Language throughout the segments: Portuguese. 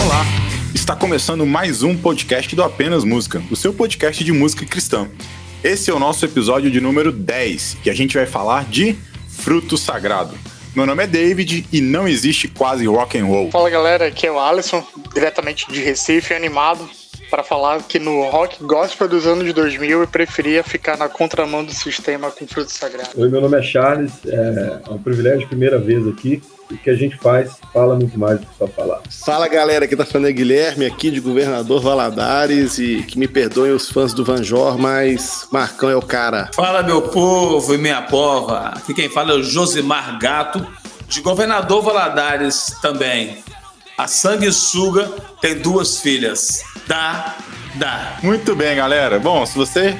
Olá! Está começando mais um podcast do Apenas Música, o seu podcast de música cristã. Esse é o nosso episódio de número 10 e a gente vai falar de fruto sagrado. Meu nome é David e não existe quase rock and roll. Fala galera, aqui é o Alisson, diretamente de Recife, animado para falar que no rock gospel dos anos 2000 eu preferia ficar na contramão do sistema com fruto sagrado. Oi, meu nome é Charles, é um privilégio, primeira vez aqui. O que a gente faz fala muito mais do que só falar. Fala galera, aqui tá falando é Guilherme, aqui de Governador Valadares, e que me perdoem os fãs do Vanjor, mas Marcão é o cara. Fala meu povo e minha pova, aqui quem fala é o Josimar Gato, de Governador Valadares também. A sanguessuga tem duas filhas. Dá, dá. Muito bem, galera. Bom, se você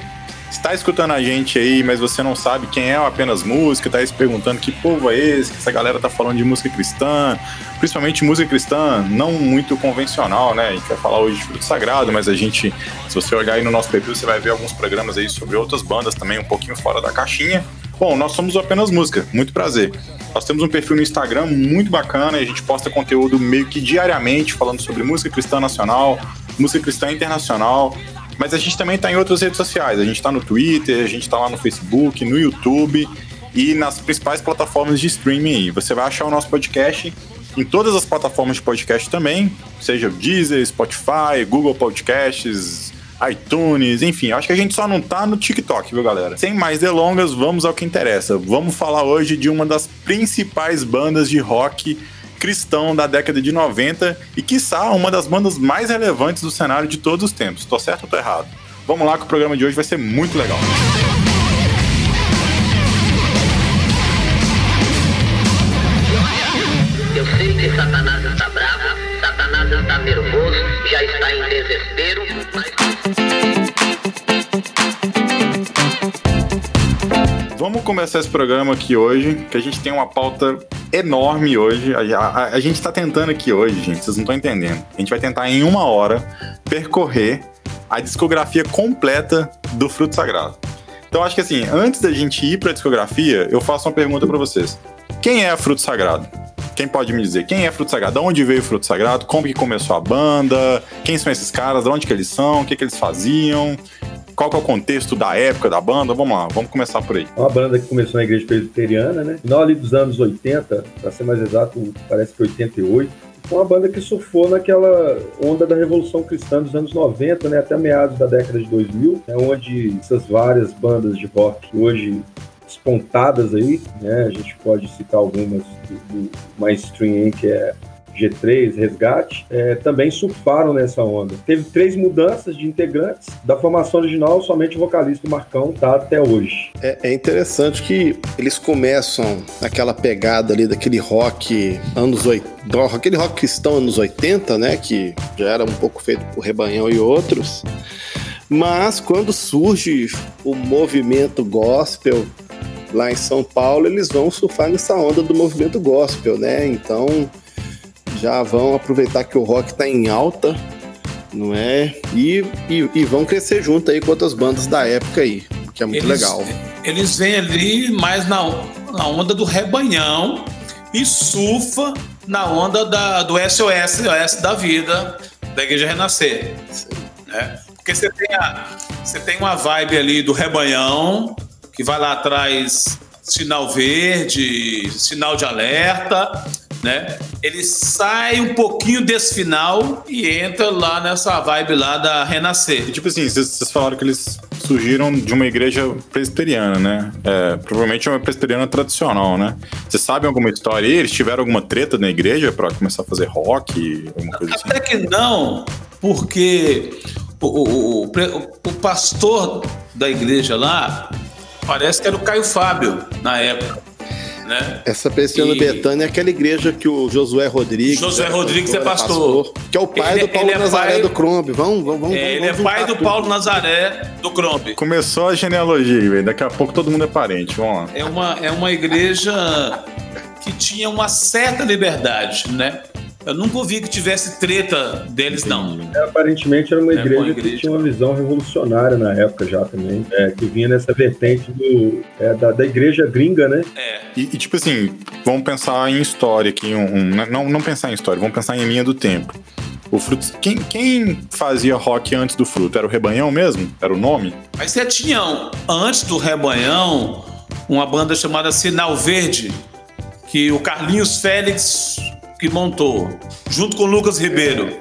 está escutando a gente aí, mas você não sabe quem é apenas música, tá aí se perguntando que povo é esse, que essa galera tá falando de música cristã, principalmente música cristã não muito convencional, né? Gente vai falar hoje de fruto sagrado, mas a gente, se você olhar aí no nosso perfil, você vai ver alguns programas aí sobre outras bandas também, um pouquinho fora da caixinha. Bom, nós somos o apenas música, muito prazer. Nós temos um perfil no Instagram muito bacana a gente posta conteúdo meio que diariamente falando sobre música cristã nacional, música cristã internacional, mas a gente também está em outras redes sociais. A gente está no Twitter, a gente está lá no Facebook, no YouTube e nas principais plataformas de streaming. Você vai achar o nosso podcast em todas as plataformas de podcast também, seja Deezer, Spotify, Google Podcasts, iTunes, enfim. Acho que a gente só não tá no TikTok, viu, galera? Sem mais delongas, vamos ao que interessa. Vamos falar hoje de uma das principais bandas de rock cristão da década de 90 e, quiçá, uma das bandas mais relevantes do cenário de todos os tempos. Tô certo ou tô errado? Vamos lá que o programa de hoje vai ser muito legal. Eu sei que Satanás está bravo, Satanás está nervoso, já está em desespero, mas Vamos começar esse programa aqui hoje, que a gente tem uma pauta enorme hoje. A, a- a gente tá tentando aqui hoje, gente, vocês não estão entendendo. A gente vai tentar em uma hora percorrer a discografia completa do Fruto Sagrado. Então acho que assim, antes da gente ir pra discografia, eu faço uma pergunta pra vocês. Quem é Fruto Sagrado? Quem pode me dizer? Quem é Fruto Sagrado? De onde veio o Fruto Sagrado? Como que começou a banda? Quem são esses caras? De onde que eles são? O que que eles faziam? Qual que é o contexto da época da banda? Vamos lá, vamos começar por aí. É uma banda que começou na igreja presbiteriana, né? Final ali dos anos 80, para ser mais exato, parece que 88. Foi uma banda que surfou naquela onda da Revolução Cristã dos anos 90, né? Até meados da década de 2000, né? onde essas várias bandas de rock hoje despontadas aí, né? A gente pode citar algumas do, do mainstream que é G3, Resgate, é, também surfaram nessa onda. Teve três mudanças de integrantes. Da formação original, somente o vocalista Marcão tá até hoje. É, é interessante que eles começam aquela pegada ali daquele rock anos 80, aquele rock cristão anos 80, né? Que já era um pouco feito por Rebanhão e outros. Mas quando surge o movimento gospel lá em São Paulo, eles vão surfar nessa onda do movimento gospel, né? Então já vão aproveitar que o rock tá em alta, não é? E, e, e vão crescer junto aí com outras bandas da época aí, que é muito Eles- legal. Eles vêm ali mais na, na onda do rebanhão e surfa na onda da, do SOS, SOS da vida, da Igreja Renascer. Né? Porque você tem, a, você tem uma vibe ali do rebanhão, que vai lá atrás, sinal verde, sinal de alerta, né? Ele sai um pouquinho desse final e entra lá nessa vibe lá da Renascer. Tipo assim, vocês falaram que eles surgiram de uma igreja presbiteriana, né? É, provavelmente é uma presbiteriana tradicional, né? Vocês sabem alguma história aí? Eles tiveram alguma treta na igreja pra começar a fazer rock, assim? Até que não, porque o, o, o, o pastor da igreja lá parece que era o Caio Fábio na época. Né? Essa Presbiteriana E- Betânia é aquela igreja que o Josué Rodrigues. Josué era Rodrigues é era pastor. Que é o pai Ele- do Paulo é Nazaré pai- do Crombe. Vamos, vamos, vamos. É, ele é vamos pai do tudo. Paulo Nazaré do Crombe. Começou a genealogia, velho. Daqui a pouco todo mundo é parente. Vamos lá. É uma, é uma igreja que tinha uma certa liberdade, né? Eu nunca ouvi que tivesse treta deles, não. É, aparentemente era uma É, igreja, uma igreja. que tinha uma visão revolucionária na época já também, é, que vinha nessa vertente do, é, da, da igreja gringa, né? É. E, e, tipo assim, vamos pensar em história aqui. Um, um- não, não pensar em história, vamos pensar em linha do tempo. O Frutos. Quem, quem fazia rock antes do Fruto? Era o Rebanhão mesmo? Era o nome? Mas você tinha, antes do Rebanhão, uma banda chamada Sinal Verde, que o Carlinhos Félix que montou, junto com o Lucas Ribeiro.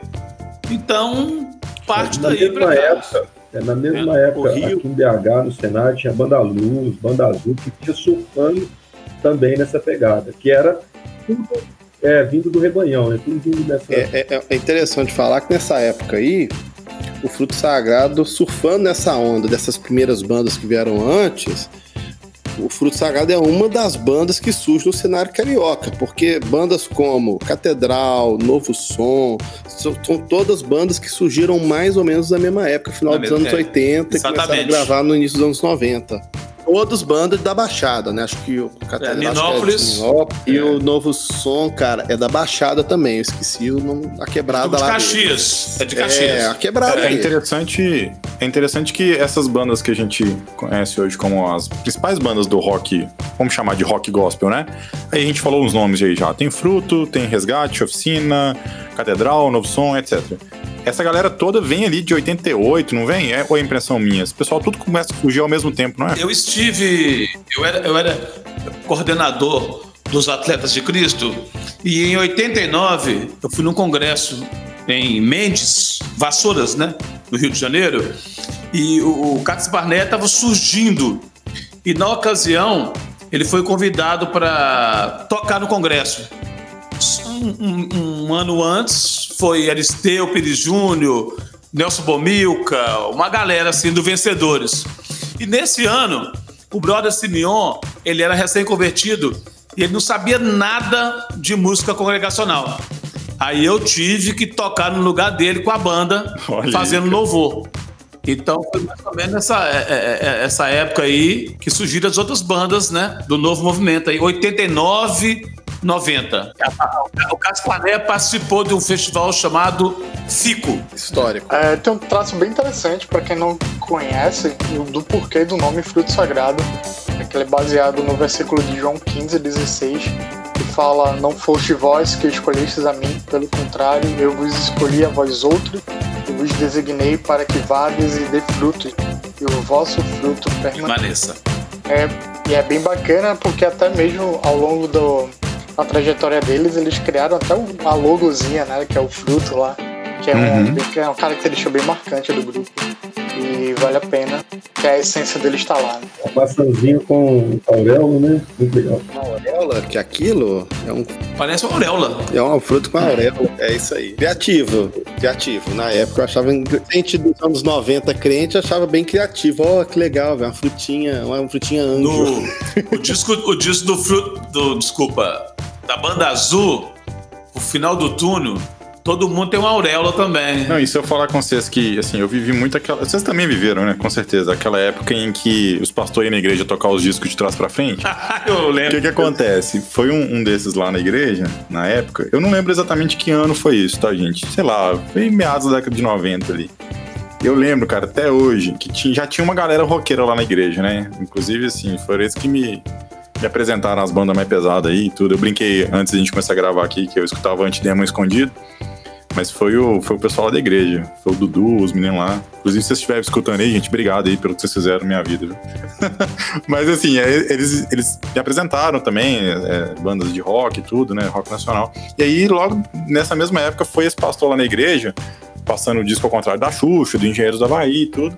Então, parte na daí cá. época, é, na mesma É, época, o Rio- aqui em BH, no Senado, tinha Banda Luz, Banda Azul, que tinha surfando também nessa pegada, que era tudo é, vindo do rebanhão, né? Tudo vindo dessa. É, é- é interessante falar que nessa época aí, o Fruto Sagrado, surfando nessa onda dessas primeiras bandas que vieram antes, o Fruto Sagrado é uma das bandas que surge no cenário carioca, porque bandas como Catedral, Novo Som, são, são todas bandas que surgiram mais ou menos na mesma época, final Na dos anos época. 80, e começaram a Exatamente. gravar no início dos anos 90. Todas bandas da Baixada, né? Acho que o Catedral é Minópolis. Minópolis. E o Novo Som, cara, é da Baixada também. Eu esqueci o nome, a quebrada de lá. Caxias. É de deles. Caxias. É, a quebrada. É dele. interessante, é interessante que essas bandas que a gente conhece hoje como as principais bandas do rock, vamos chamar de rock gospel, né? Aí a gente falou uns nomes aí já. Tem Fruto, tem Resgate, Oficina, Catedral, Novo Som, etc. Essa galera toda vem ali de 88, não vem? É, ou é impressão minha? Esse pessoal tudo começa a surgir ao mesmo tempo, não é? Eu estive. Eu era, eu era coordenador dos Atletas de Cristo e em 89 eu fui num congresso em Mendes, Vassouras, né? No Rio de Janeiro. E o, o Barnett estava surgindo. E na ocasião ele foi convidado para tocar no congresso. Um, um- um ano antes foi Aristeu Pires Júnior, Nelson Bomilca, uma galera assim do Vencedores. E nesse ano, o brother Simeon, ele era recém-convertido e ele não sabia nada de música congregacional. Aí eu tive que tocar no lugar dele com a banda, Olha aí, fazendo cara. louvor. Então foi mais ou menos essa, é- é- é- essa época aí que surgiram as outras bandas, né? Do novo movimento aí, 89, 90. O Caspané participou de um festival chamado FICO. Histórico. É, tem um traço bem interessante para quem não conhece do porquê do nome fruto sagrado. É que ele é baseado no versículo de João 15, 16, que fala: Não foste vós que escolhestes a mim, pelo contrário, eu vos escolhi a vós outros, e vos designei para que vades e dê fruto, e o vosso fruto permaneça. Vanessa. É, e é bem bacana porque até mesmo ao longo do, da trajetória deles, eles criaram até uma logozinha, né? Que é o fruto lá. Que é, um, Uhum. que é uma característica bem marcante do grupo. E vale a pena que a essência deles está lá. Né? Um maçãzinho com auréola, né? Muito legal. Uma auréola, que aquilo é um, Parece uma auréola. é uma fruta com auréola. É isso aí. Criativo. Criativo. Na época eu achava. Gente dos anos 90 crente achava bem criativo. Ó, que legal, velho. Uma frutinha, uma frutinha anjo. No, o, disco, o disco do fruto. Do, desculpa. Da banda azul, o final do túnel, todo mundo tem uma auréola também. Não, e se eu falar com vocês que, assim, eu vivi muito aquela. Vocês também viveram, né? Com certeza. Aquela época em que os pastores iam na igreja tocar os discos de trás pra frente. Eu O lembro. que que acontece? Foi um, um desses lá na igreja, na época. Eu não lembro exatamente que ano foi isso, tá, gente? Sei lá, foi meados da década de 90 ali. Eu lembro, cara, até hoje, que tinha- já tinha uma galera roqueira lá na igreja, né? Inclusive, assim, foram eles que me, me apresentaram as bandas mais pesadas aí e tudo. Eu brinquei antes da gente começar a gravar aqui, que eu escutava Antidemon escondido. Mas foi o, foi o pessoal lá da igreja. Foi o Dudu, os meninos lá. Inclusive, se vocês estiverem escutando aí, gente, obrigado aí pelo que vocês fizeram na minha vida, viu? Mas assim, é, eles, eles me apresentaram também, é, bandas de rock e tudo, né? Rock nacional. E aí, logo nessa mesma época, foi esse pastor lá na igreja, passando o disco ao contrário da Xuxa, do Engenheiros da Bahia e tudo.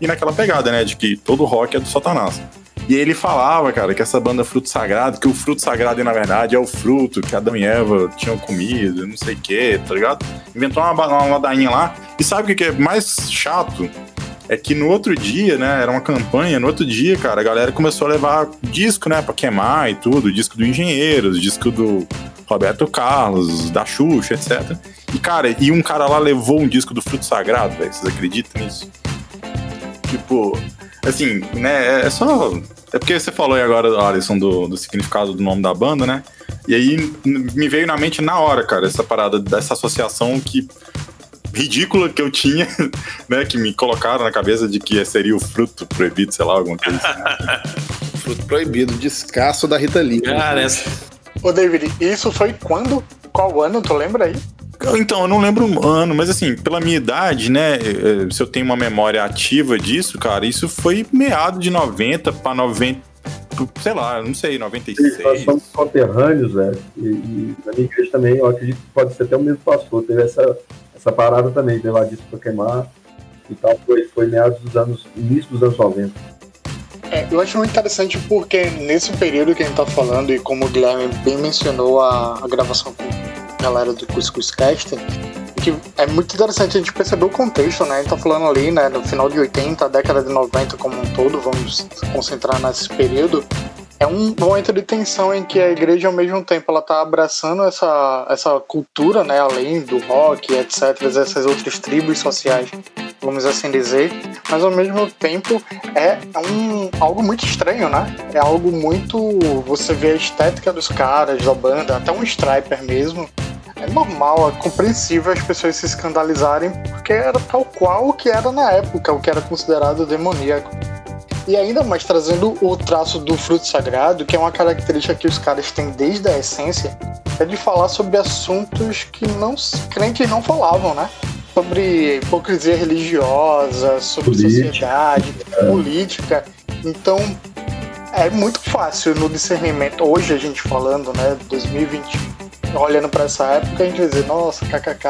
E naquela pegada, né? De que todo rock é do Satanás. E ele falava, cara, que essa banda Fruto Sagrado, que o fruto sagrado, na verdade, é o fruto que Adão e Eva tinham comido, não sei o quê, tá ligado? Inventou uma, uma ladainha lá. E sabe o que é mais chato? é que no outro dia, né, era uma campanha, no outro dia, cara, a galera começou a levar disco, né, pra queimar e tudo, disco do Engenheiros, disco do Roberto Carlos, da Xuxa, etc. E, cara, e um cara lá levou um disco do Fruto Sagrado, velho, vocês acreditam nisso? Tipo, assim, né, é só... É porque você falou aí agora, Alisson, do, do significado do nome da banda, né? E aí me veio na mente na hora, cara, essa parada dessa associação que ridícula que eu tinha, né? Que me colocaram na cabeça de que seria o fruto proibido, sei lá, alguma coisa assim. fruto proibido, descasso da Rita Lee. Cara, essa... Ô, David, isso foi quando? Qual ano? Tu lembra aí? Então, eu não lembro o ano, mas assim, pela minha idade, né? eh, Se eu tenho uma memória ativa disso, cara, isso foi meado de 90 pra 90. Sei lá, não sei, Sim, Nós 96. somos conterrâneos, velho. E, e na minha igreja também, eu acredito que pode ser até o mesmo pastor. Teve essa, essa parada também, de levar disco pra queimar e tal. Foi, foi meados dos anos, início dos anos 90. É, eu acho muito interessante porque nesse período que a gente tá falando, e como o Guilherme bem mencionou a, a gravação com galera do Cuscuz Cast, que é muito interessante a gente perceber o contexto, né? A gente tá falando ali, né, no final de 80, a década de 90 como um todo, vamos concentrar nesse período. É um momento de tensão em que a igreja, ao mesmo tempo, ela tá abraçando essa, essa cultura, né, além do rock, etc., essas outras tribos sociais, vamos assim dizer, mas ao mesmo tempo é um, algo muito estranho, né? É algo muito. Você vê a estética dos caras, da banda, até um striper mesmo. É normal, é compreensível as pessoas se escandalizarem, porque era tal qual o que era na época, o que era considerado demoníaco. E ainda mais trazendo o traço do fruto sagrado, que é uma característica que os caras têm desde a essência, é de falar sobre assuntos que não crentes não falavam, né? Sobre hipocrisia religiosa, sobre Política. sociedade, política. Então é muito fácil no discernimento, hoje a gente falando, né, 2020, olhando para essa época, a gente vai dizer, nossa, kkk.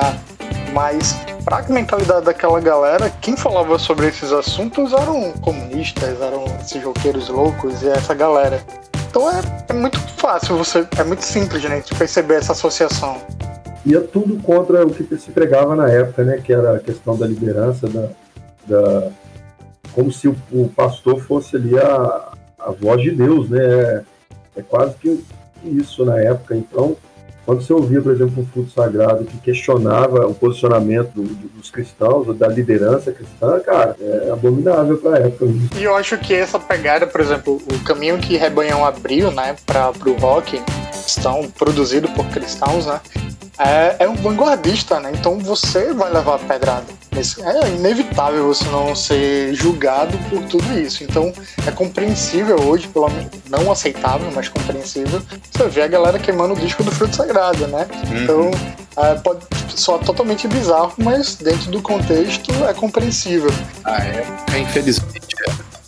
Mas pra mentalidade daquela galera, quem falava sobre esses assuntos eram comunistas, eram esses roqueiros loucos e essa galera. Então é, é muito fácil, você é muito simples né, de perceber essa associação. ia tudo contra o que se pregava na época, né? Que era a questão da liderança, da, da como se o, o pastor fosse ali a, a voz de Deus, né? É, é quase que isso na época. Então, quando você ouvia, por exemplo, um fruto sagrado que questionava o posicionamento do- do- dos cristãos, ou da liderança cristã, cara, é abominável pra época. E eu acho que essa pegada, por exemplo, o caminho que Rebanhão abriu, né, para o rock, cristão, produzido por cristãos, né, é, é um vanguardista, né, então você vai levar a pedrada. É inevitável você não ser julgado por tudo isso. Então é compreensível hoje, pelo menos, não aceitável, mas compreensível, você vê a galera queimando o disco do fruto sagrado, né? Então é, pode soar totalmente bizarro, mas dentro do contexto é compreensível. Na época, infelizmente,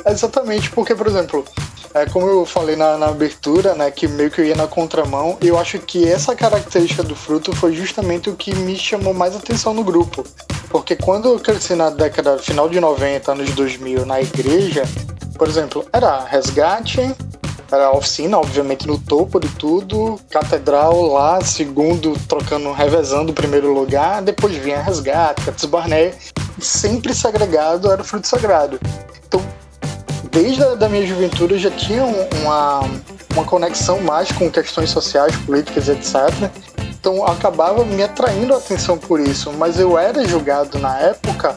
é. Exatamente, porque, por exemplo, é, como eu falei na, na abertura, né, que meio que eu ia na contramão, eu acho que essa característica do fruto foi justamente o que me chamou mais atenção no grupo. Porque quando eu cresci na década final de 90, anos 2000, na igreja, por exemplo, era resgate, era oficina, obviamente, no topo de tudo, catedral lá, segundo, trocando, revezando o primeiro lugar, depois vinha resgate, Cates Barnett, e sempre segregado era o fruto sagrado. Então, desde a da minha juventude eu já tinha um- uma, uma conexão mais com questões sociais, políticas, etc. Então acabava me atraindo a atenção por isso, mas eu era julgado na época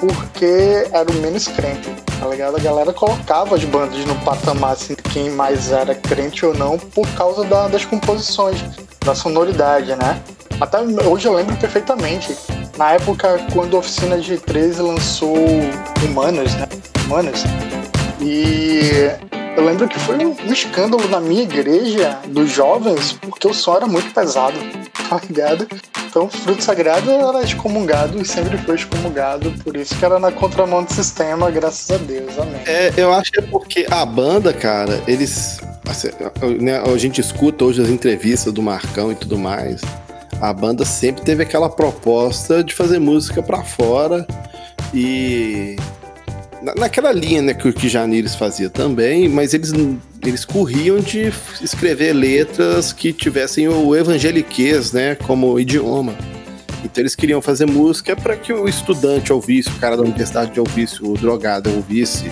porque era o menos crente, tá ligado? A galera colocava as bandas no patamar assim, de quem mais era crente ou não por causa da- das composições, da sonoridade, né? Até hoje eu lembro perfeitamente. Na época, quando a Oficina G13 lançou Humanos, né? Humanos. E eu lembro que foi um, escândalo na minha igreja dos jovens, porque o som era muito pesado, tá ligado? Então fruto sagrado era excomungado e sempre foi excomungado, por isso que era na contramão do sistema, graças a Deus, amém. É, eu acho que é porque a banda, cara, eles. assim, né, a gente escuta hoje as entrevistas do Marcão e tudo mais. A banda sempre teve aquela proposta de fazer música pra fora e. na- Naquela linha né, que o Janires fazia também, mas eles, eles corriam de escrever letras que tivessem o evangeliquez né, como idioma. Então eles queriam fazer música para que o estudante ouvisse, o cara da universidade ouvisse, o drogado ouvisse.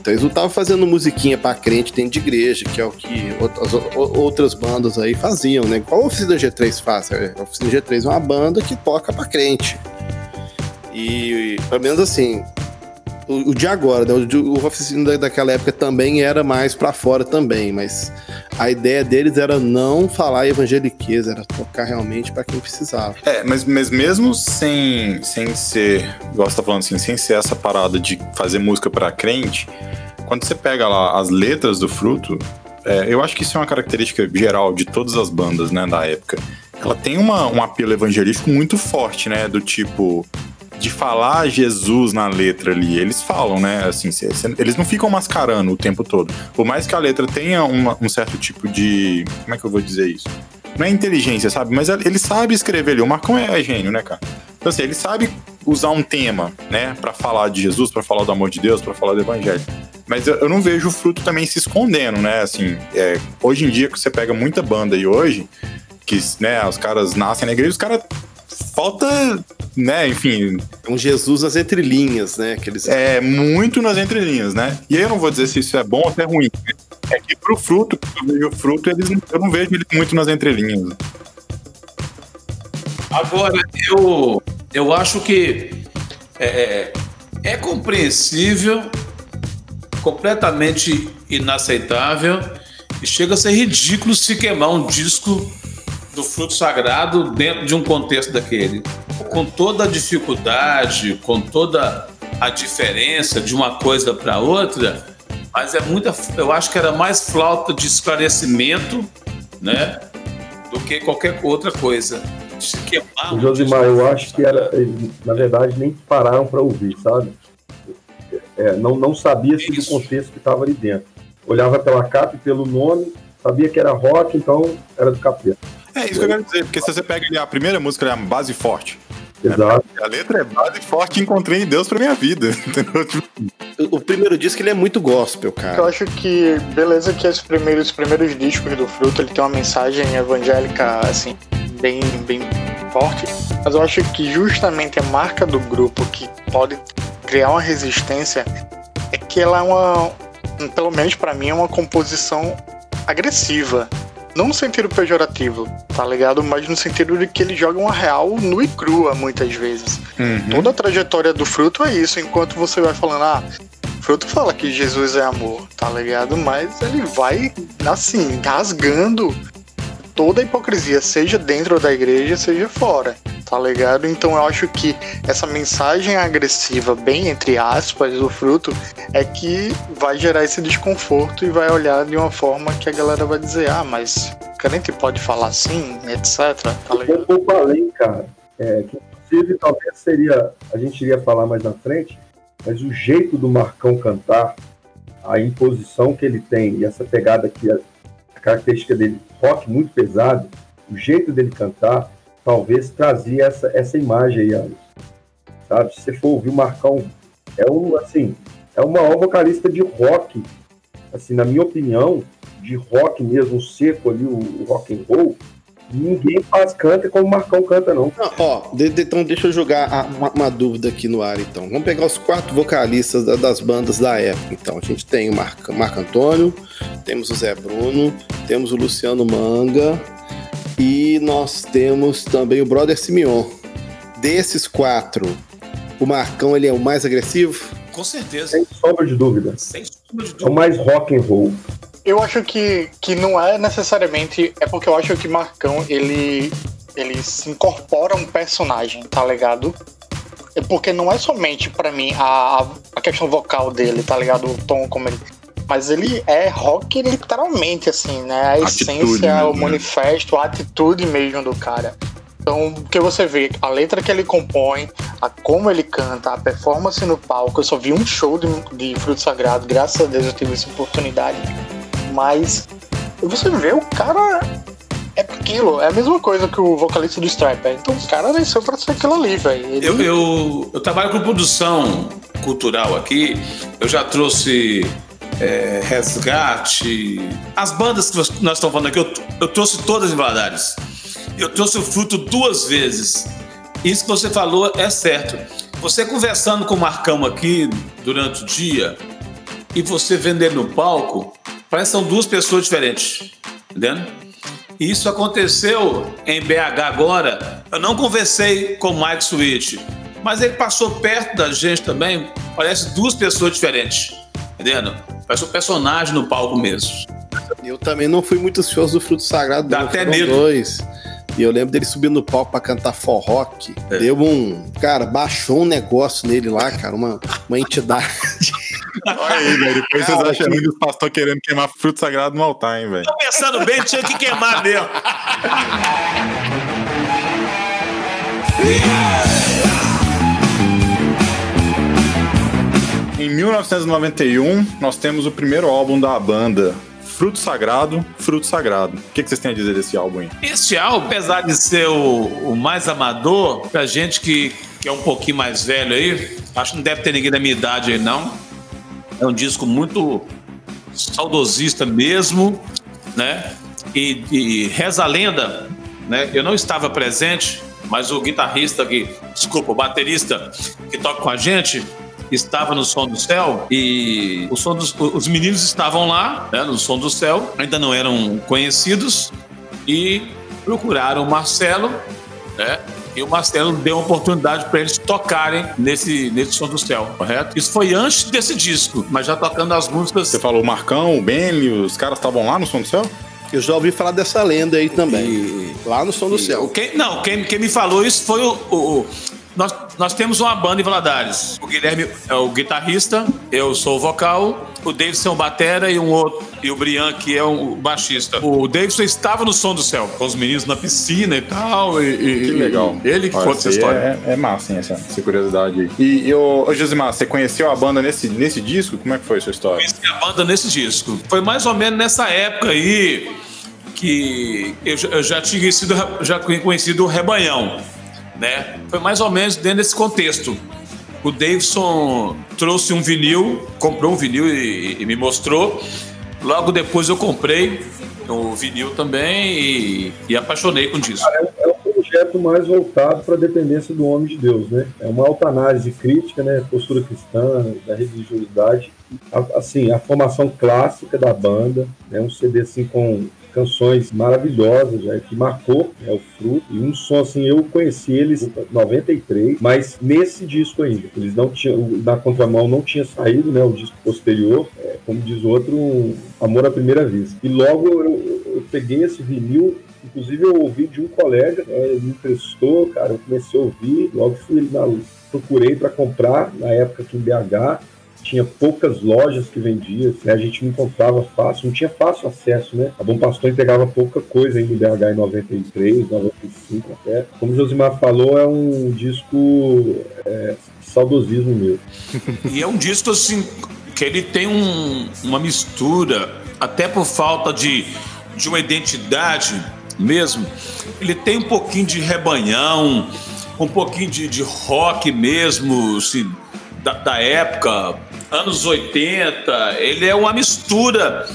Então eles não estavam fazendo musiquinha para crente dentro de igreja, que é o que outras, outras bandas aí faziam, né? Qual a Oficina G3 faz? A Oficina G3 é uma banda que toca para crente. E, pelo menos assim, o, o de agora, né? o, o oficina daquela época também era mais para fora também, mas a ideia deles era não falar evangeliquez, era tocar realmente para quem precisava. É, mas, mas mesmo sem, sem ser, você tá falando assim, sem ser essa parada de fazer música para crente, quando você pega lá as letras do fruto, é, eu acho que isso é uma característica geral de todas as bandas, né, da época. Ela tem uma, um apelo evangelístico muito forte, né, do tipo de falar Jesus na letra ali. Eles falam, né? Assim, cê, cê, eles não ficam mascarando o tempo todo. Por mais que a letra tenha uma, um certo tipo de. Como é que eu vou dizer isso? Não é inteligência, sabe? Mas ele sabe escrever ali. O Marcão é gênio, né, cara? Então, assim, ele sabe usar um tema, né, para falar de Jesus, para falar do amor de Deus, para falar do evangelho. Mas eu, eu, não vejo o fruto também se escondendo, né? Assim, é, hoje em dia que você pega muita banda aí hoje, que, né, os caras nascem na igreja, os caras falta, né, enfim. Um Jesus nas entrelinhas, né? Aqueles... É, muito nas entrelinhas, né? E aí eu não vou dizer se isso é bom ou se é ruim. É que pro fruto, eu vejo o fruto, eles, eu não vejo ele muito nas entrelinhas. Agora, eu, eu acho que é, é, é compreensível, completamente inaceitável e chega a ser ridículo se queimar um disco do fruto sagrado dentro de um contexto daquele. Com toda a dificuldade, com toda a diferença de uma coisa para outra, mas é muita. Eu acho que era mais falta de esclarecimento, né? Do que qualquer outra coisa. Se queimar. Josimar, eu acho que era. Na verdade, nem pararam para ouvir, sabe? É, não, não sabia-se do contexto que estava ali dentro. Olhava pela capa e pelo nome, sabia que era rock, então era do capeta. É isso que eu quero dizer, porque se você pega ali a primeira música, é a base forte. Exato. A letra é base forte encontrei em Deus pra minha vida, entendeu? O, o primeiro disco ele é muito gospel, cara. Eu acho que, beleza, que os primeiros, os primeiros discos do Fruto ele tem uma mensagem evangélica, assim, bem, bem forte. Mas eu acho que justamente a marca do grupo que pode criar uma resistência é que ela é uma, pelo menos para mim, é uma composição agressiva. Não no sentido pejorativo, tá ligado? Mas no sentido de que eles jogam a real nu e crua muitas vezes. Uhum. Toda a trajetória do fruto é isso, enquanto você vai falando, ah, fruto fala que Jesus é amor, tá ligado? Mas ele vai, assim, rasgando toda a hipocrisia, seja dentro da igreja, seja fora, tá ligado? Então eu acho que essa mensagem agressiva, bem entre aspas, do fruto, é que vai gerar esse desconforto e vai olhar de uma forma que a galera vai dizer, ah, mas crente pode falar assim, etc. Tá ligado? Pouco além, cara, é, que inclusive talvez seria, a gente iria falar mais na frente, mas o jeito do Marcão cantar, a imposição que ele tem e essa pegada que característica dele, rock muito pesado, o jeito dele cantar, talvez trazia essa, essa imagem aí, Alex. Sabe? Se você for ouvir o Marcão, é um, assim, é o maior vocalista de rock, assim, na minha opinião, de rock mesmo, seco ali, o, o rock and roll, ninguém faz canta como o Marcão canta, não. não ó, de, de, então deixa eu jogar uma, uma, dúvida aqui no ar, então. Vamos pegar os quatro vocalistas da, das bandas da época. Então, a gente tem o Marco Antônio, temos o Zé Bruno, temos o Luciano Manga e nós temos também o Brother Simeon. Desses quatro, o Marcão ele é o mais agressivo? Com certeza. Sem sombra de dúvida. Sem sombra de dúvida. É o mais rock and roll. Eu acho que, que não é necessariamente. É porque eu acho que Marcão ele, ele se incorpora um personagem, tá ligado? É porque não é somente para mim a, a questão vocal dele, tá ligado? O tom como ele. Mas ele é rock literalmente, assim, né? A essência, né? o manifesto, a atitude mesmo do cara. Então, o que você vê, a letra que ele compõe, a como ele canta, a performance no palco. Eu só vi um show de, de Fruto Sagrado, graças a Deus eu tive essa oportunidade mas você vê o cara é aquilo, é a mesma coisa que o vocalista do Stripe. Então o cara nasceu pra ser aquilo ali, velho. Ele... Eu, eu, eu, trabalho com produção cultural aqui, eu já trouxe é, Resgate, as bandas que nós estamos falando aqui, eu, eu trouxe todas em Valadares. Eu trouxe o fruto duas vezes. isso que você falou é certo. Você conversando com o Marcão aqui durante o dia e você vendo ele no palco, parece que são duas pessoas diferentes. Entendendo? E isso aconteceu em BH agora. Eu não conversei com o Mike Switch, mas ele passou perto da gente também. Parece duas pessoas diferentes. Entendendo? Parece um personagem no palco mesmo. Eu também não fui muito shows do Fruto Sagrado. Dá não, até medo. dois. E eu lembro dele subindo no palco pra cantar forrock. É. Deu um. Cara, baixou um negócio nele lá, cara, uma, uma entidade. Olha aí, velho. Depois Cara, vocês acham que- ruim dos pastores querendo queimar fruto sagrado no altar, hein, velho. Tô pensando bem, tinha que queimar mesmo. Em 1991, nós temos o primeiro álbum da banda, Fruto Sagrado, Fruto Sagrado. O que, vocês têm a dizer desse álbum aí? Esse álbum, apesar de ser o, o mais amador, pra gente que, que é um pouquinho mais velho aí, acho que não deve ter ninguém da minha idade aí, não. É um disco muito saudosista mesmo, né? E, e reza a lenda, né? Eu não estava presente, mas o guitarrista que, desculpa, o baterista que toca com a gente estava no Som do Céu e o som dos, os meninos estavam lá, né, no Som do Céu, ainda não eram conhecidos e procuraram o Marcelo, né? E o Marcelo deu uma oportunidade para eles tocarem nesse, nesse Som do Céu, correto? Isso foi antes desse disco, mas já tocando as músicas Você falou o Marcão, o Benny, os caras estavam lá no Som do Céu? Eu já ouvi falar dessa lenda aí também. E- Lá no Som do Céu. Quem, não, quem, quem me falou isso foi o. o- o- nós, nós temos uma banda em Valadares. O Guilherme é o guitarrista, eu sou o vocal, o Davidson é o batera e um outro. E o Brian, que é o baixista. O Davidson estava no som do céu, com os meninos na piscina e tal. E, e- Que legal. e Ele que Olha, conta essa história. É, é massa, hein, essa, essa curiosidade aí. E, e ô, ô, Josimar, você conheceu a banda nesse, nesse disco? Como é que foi a sua história? conheci a banda nesse disco. Foi mais ou menos nessa época aí que eu, já- eu já tinha sido já conhecido o Rebanhão, né? Foi mais ou menos dentro desse contexto. O Davidson trouxe um vinil, comprou um vinil e, e me mostrou. Logo depois eu comprei o vinil também e, e apaixonei com o disco. É um projeto mais voltado para a dependência do homem de Deus, né? É uma autoanálise crítica, né? Postura cristã, da religiosidade. Assim, a formação clássica da banda, né? Um CD assim com canções maravilhosas, já que marcou né, o fruto e um som assim eu conheci eles em 93, mas nesse disco ainda eles não tinham na contramão não tinha saído, né? O disco posterior, é, como diz o outro, um amor à primeira vista. E logo eu, eu peguei esse vinil Inclusive, eu ouvi de um colega, né, ele me emprestou, cara, eu comecei a ouvir, logo fui na, procurei para comprar, na época aqui em BH, tinha poucas lojas que vendiam, né, a gente não encontrava fácil, não tinha fácil acesso, né? A Bom Pastor entregava pouca coisa em BH em 93, 95 até. Como o Josimar falou, é um disco é, saudosismo meu. E é um disco assim que ele tem um- uma mistura, até por falta de, de uma identidade mesmo. Ele tem um pouquinho de rebanhão, um pouquinho de, de rock mesmo, assim, da, da época, anos 80. Ele é uma mistura,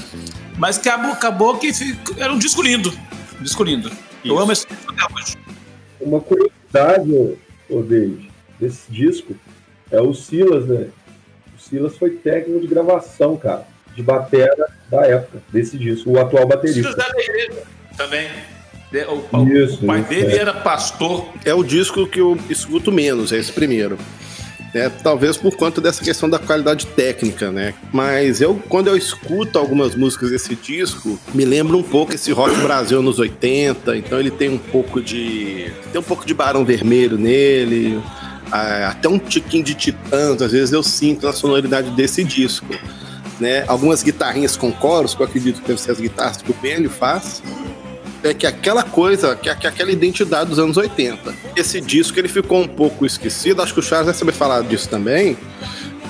mas acabou, acabou que fica- era um disco lindo. Um disco lindo. Eu Isso. amo esse disco até hoje. Uma curiosidade, ô, David, desse disco é o Silas, né? O Silas foi técnico de gravação, cara, de batera da época desse disco, o atual baterista. José da Igreja também. O, o- Isso, o pai isso, dele é. era pastor. É o disco que eu escuto menos, é esse primeiro. É, talvez por conta dessa questão da qualidade técnica, né? Mas eu, quando eu escuto algumas músicas desse disco, me lembra um pouco esse rock Brasil nos 80, então ele tem um pouco de. tem um pouco de Barão Vermelho nele, até um tiquinho de Titãs, às vezes eu sinto na sonoridade desse disco. Né? Algumas guitarrinhas com coros, que eu acredito que devem ser as guitarras que o Benny faz, é que aquela coisa, que, que aquela identidade dos anos 80. Esse disco ele ficou um pouco esquecido, acho que o Charles vai saber falar disso também,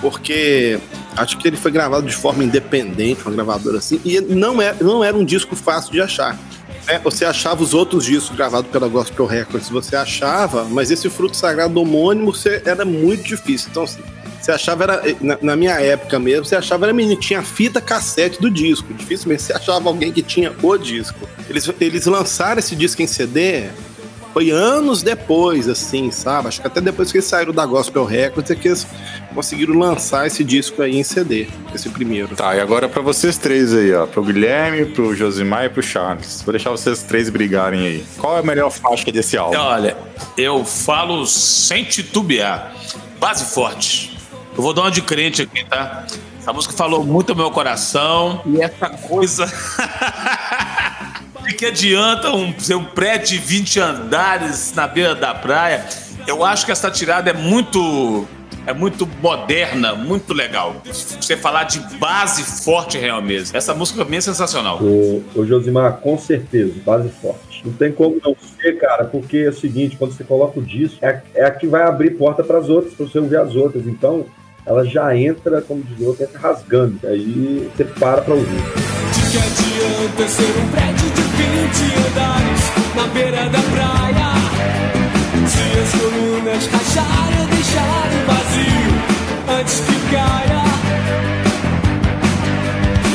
porque acho que ele foi gravado de forma independente, uma gravadora assim, e não era, não era um disco fácil de achar. né? Você achava os outros discos gravados pela Gospel Records, você achava, mas esse Fruto Sagrado homônimo você, era muito difícil. Então, assim, você achava, era, na, na minha época mesmo, você achava era menino, tinha fita cassete do disco. Dificilmente você achava alguém que tinha o disco. Eles, eles lançaram esse disco em CD, Foi anos depois, assim, sabe? Acho que até depois que eles saíram da Gospel Records é que eles conseguiram lançar esse disco aí em CD, esse primeiro. Tá, e agora pra vocês três aí, ó. Pro Guilherme, pro Josimar e pro Charles. Vou deixar vocês três brigarem aí. Qual é a melhor faixa desse álbum? Olha, eu falo sem titubear. Base forte. Eu vou dar uma de crente aqui, tá? Essa música falou muito ao meu coração. E essa coisa. que adianta um, ser um prédio de 20 andares na beira da praia? Eu acho que essa tirada é muito. É muito moderna, muito legal. Você falar de base forte real mesmo. Essa música mim é sensacional. O, o Josimar, com certeza, base forte. Não tem como não ser, cara, porque é o seguinte, quando você coloca o disco, é, é a que vai abrir porta para as outras, para você ouvir as outras. Então, ela já entra, como diz o outro, entra rasgando. Aí você para pra ouvir. De que adianta ser um prédio de 20 andares na beira da praia? Se as colunas racharem deixarem vazio antes que caia.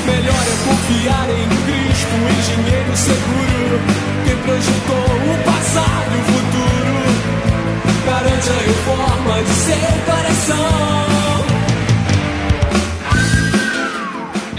Melhor é confiar em Cristo, o engenheiro seguro, que projetou o passado e o futuro. Garante a reforma de seu coração.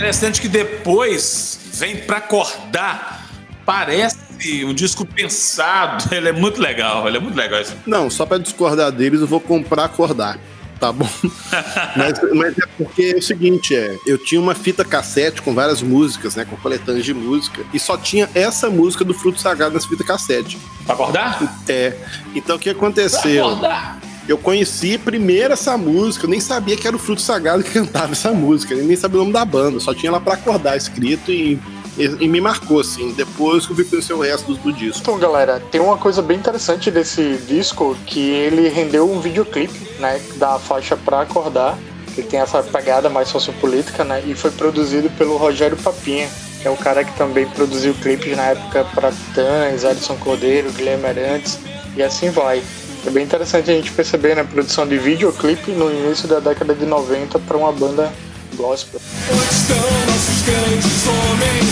Interessante que depois vem pra acordar. Parece um disco pensado. Ele é muito legal, ele é muito legal. esse. Não, só pra discordar deles, eu vou comprar acordar. Tá bom? mas, mas é porque é o seguinte, é, eu tinha uma fita cassete com várias músicas, né? Com coletâneas de música, e só tinha essa música do Fruto Sagrado nessa fita cassete. Pra acordar? É. Então o que aconteceu? acordar. Eu conheci primeiro essa música, eu nem sabia que era o Fruto Sagrado que cantava essa música, nem sabia o nome da banda, só tinha lá pra acordar escrito e, e, e me marcou, assim. Depois que eu vi conhecer o resto do, do disco. Então, galera, tem uma coisa bem interessante desse disco que ele rendeu um videoclipe, né, da faixa Pra Acordar, que tem essa pegada mais sociopolítica, né, e foi produzido pelo Rogério Papinha, que é o cara que também produziu clipes na época para Titãs, Alisson Cordeiro, Guilherme Arantes, e assim vai. É bem interessante a gente perceber, né, produção de videoclipe no início da década de 90 para uma banda gospel. Onde estão nossos grandes homens?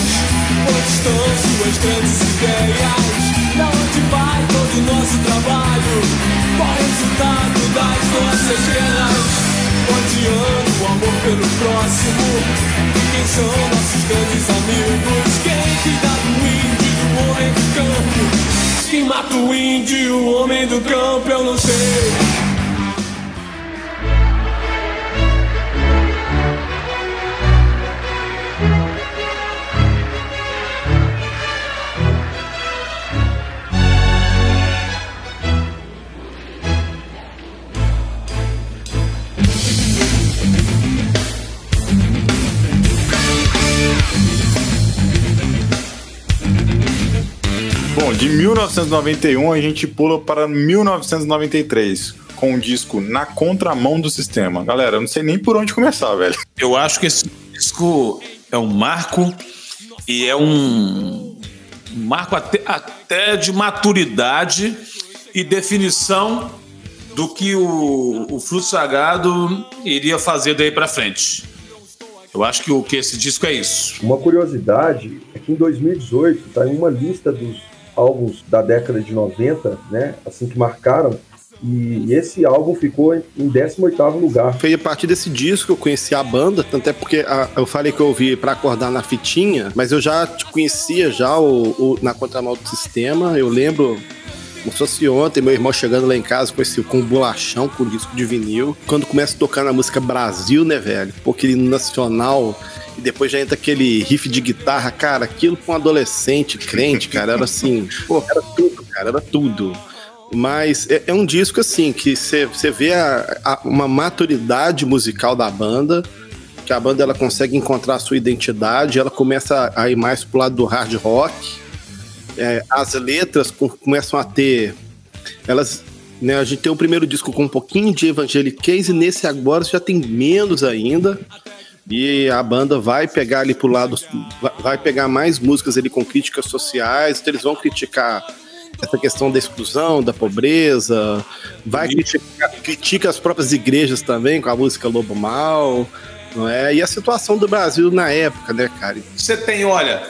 Onde estão suas grandes ideias? Pra onde vai todo o nosso trabalho? Qual o resultado das nossas guerras? Onde anda o amor pelo próximo? Quem são nossos grandes amigos? Quem cuida do índio, do homem do campo? Quem mata o índio, o homem do campo, eu não sei. Bom, de 1991 a gente pula para 1993 com o disco Na Contramão do Sistema. Galera, eu não sei nem por onde começar, velho. Eu acho que esse disco é um marco e é um marco até, até de maturidade e definição do que o, o Fruto Sagrado iria fazer daí pra frente. Eu acho que, o, que esse disco é isso. Uma curiosidade é que em 2018 está em uma lista dos álbuns da década de 90, né? Assim que marcaram. E esse álbum ficou em 18º lugar. Foi a partir desse disco que eu conheci a banda, tanto é porque a- eu falei que eu ouvi pra acordar na fitinha, mas eu já te conhecia já o, o- na Contramão do Sistema. Eu lembro, como se fosse ontem, meu irmão chegando lá em casa com esse com um bolachão, com disco de vinil. Quando começa a tocar na música Brasil, né, velho? Pô, aquele nacional. Depois já entra aquele riff de guitarra, cara, aquilo pra um adolescente crente, cara, era assim, pô, era tudo, cara, era tudo. Mas é, é um disco assim que você vê a- a- uma maturidade musical da banda, que a banda ela consegue encontrar a sua identidade, ela começa a ir mais pro lado do hard rock. É, as letras co- começam a ter. Elas. Né, a gente tem o primeiro disco com um pouquinho de evangeliquez e nesse agora já tem menos ainda. E a banda vai pegar ali pro lado, vai- pegar mais músicas ali com críticas sociais, então eles vão criticar essa questão da exclusão, da pobreza, vai criticar, critica as próprias igrejas também com a música Lobo Mal, não é? E a situação do Brasil na época, né, cara? Você tem, olha,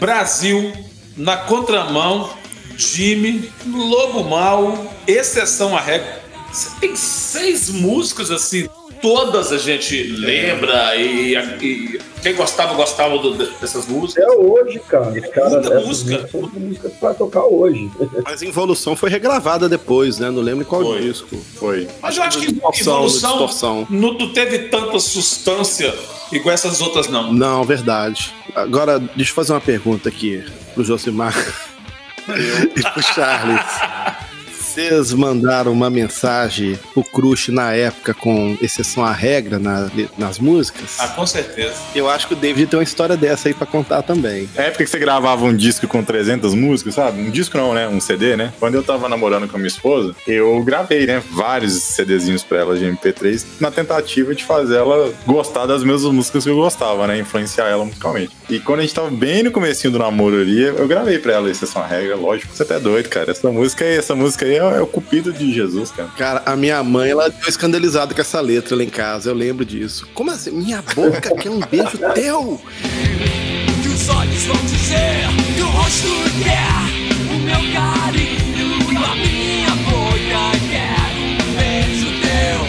Brasil na contramão Jimmy, Lobo Mal, Exceção à Regra. Você tem seis músicas assim, todas a gente lembra e, e quem gostava, gostava do- dessas músicas. Até hoje, cara. Os caras Muita música. são músicas pra tocar hoje. Mas Involução foi regravada depois, né? Não lembro em qual Foi. disco. Foi. Mas eu acho que Distorção, evolução distorção. não, não teve tanta substância igual essas outras, não. Não, verdade. Agora, deixa eu fazer uma pergunta aqui pro Josimar e pro Charles. Vocês mandaram uma mensagem pro Crush na época com exceção à regra na- nas músicas? Ah, com certeza. Eu acho que o David tem uma história dessa aí pra contar também. É época que você gravava um disco com 300 músicas, sabe? Um disco não, né? Um CD, né? Quando eu tava namorando com a minha esposa, eu gravei, né? Vários CDzinhos pra ela de MP3 na tentativa de fazer ela gostar das mesmas músicas que eu gostava, né? Influenciar ela musicalmente. E quando a gente tava bem no comecinho do namoro ali, eu gravei pra ela Exceção à Regra. Lógico, você até é doido, cara. Essa música aí, essa música aí é, é o cupido de Jesus, cara. Cara, a minha mãe, ela deu escandalizada com essa letra lá em casa, eu lembro disso. Como assim? Minha boca quer um beijo teu? Que os olhos vão dizer, que o rosto quer o meu carinho, a minha boca quer um beijo teu.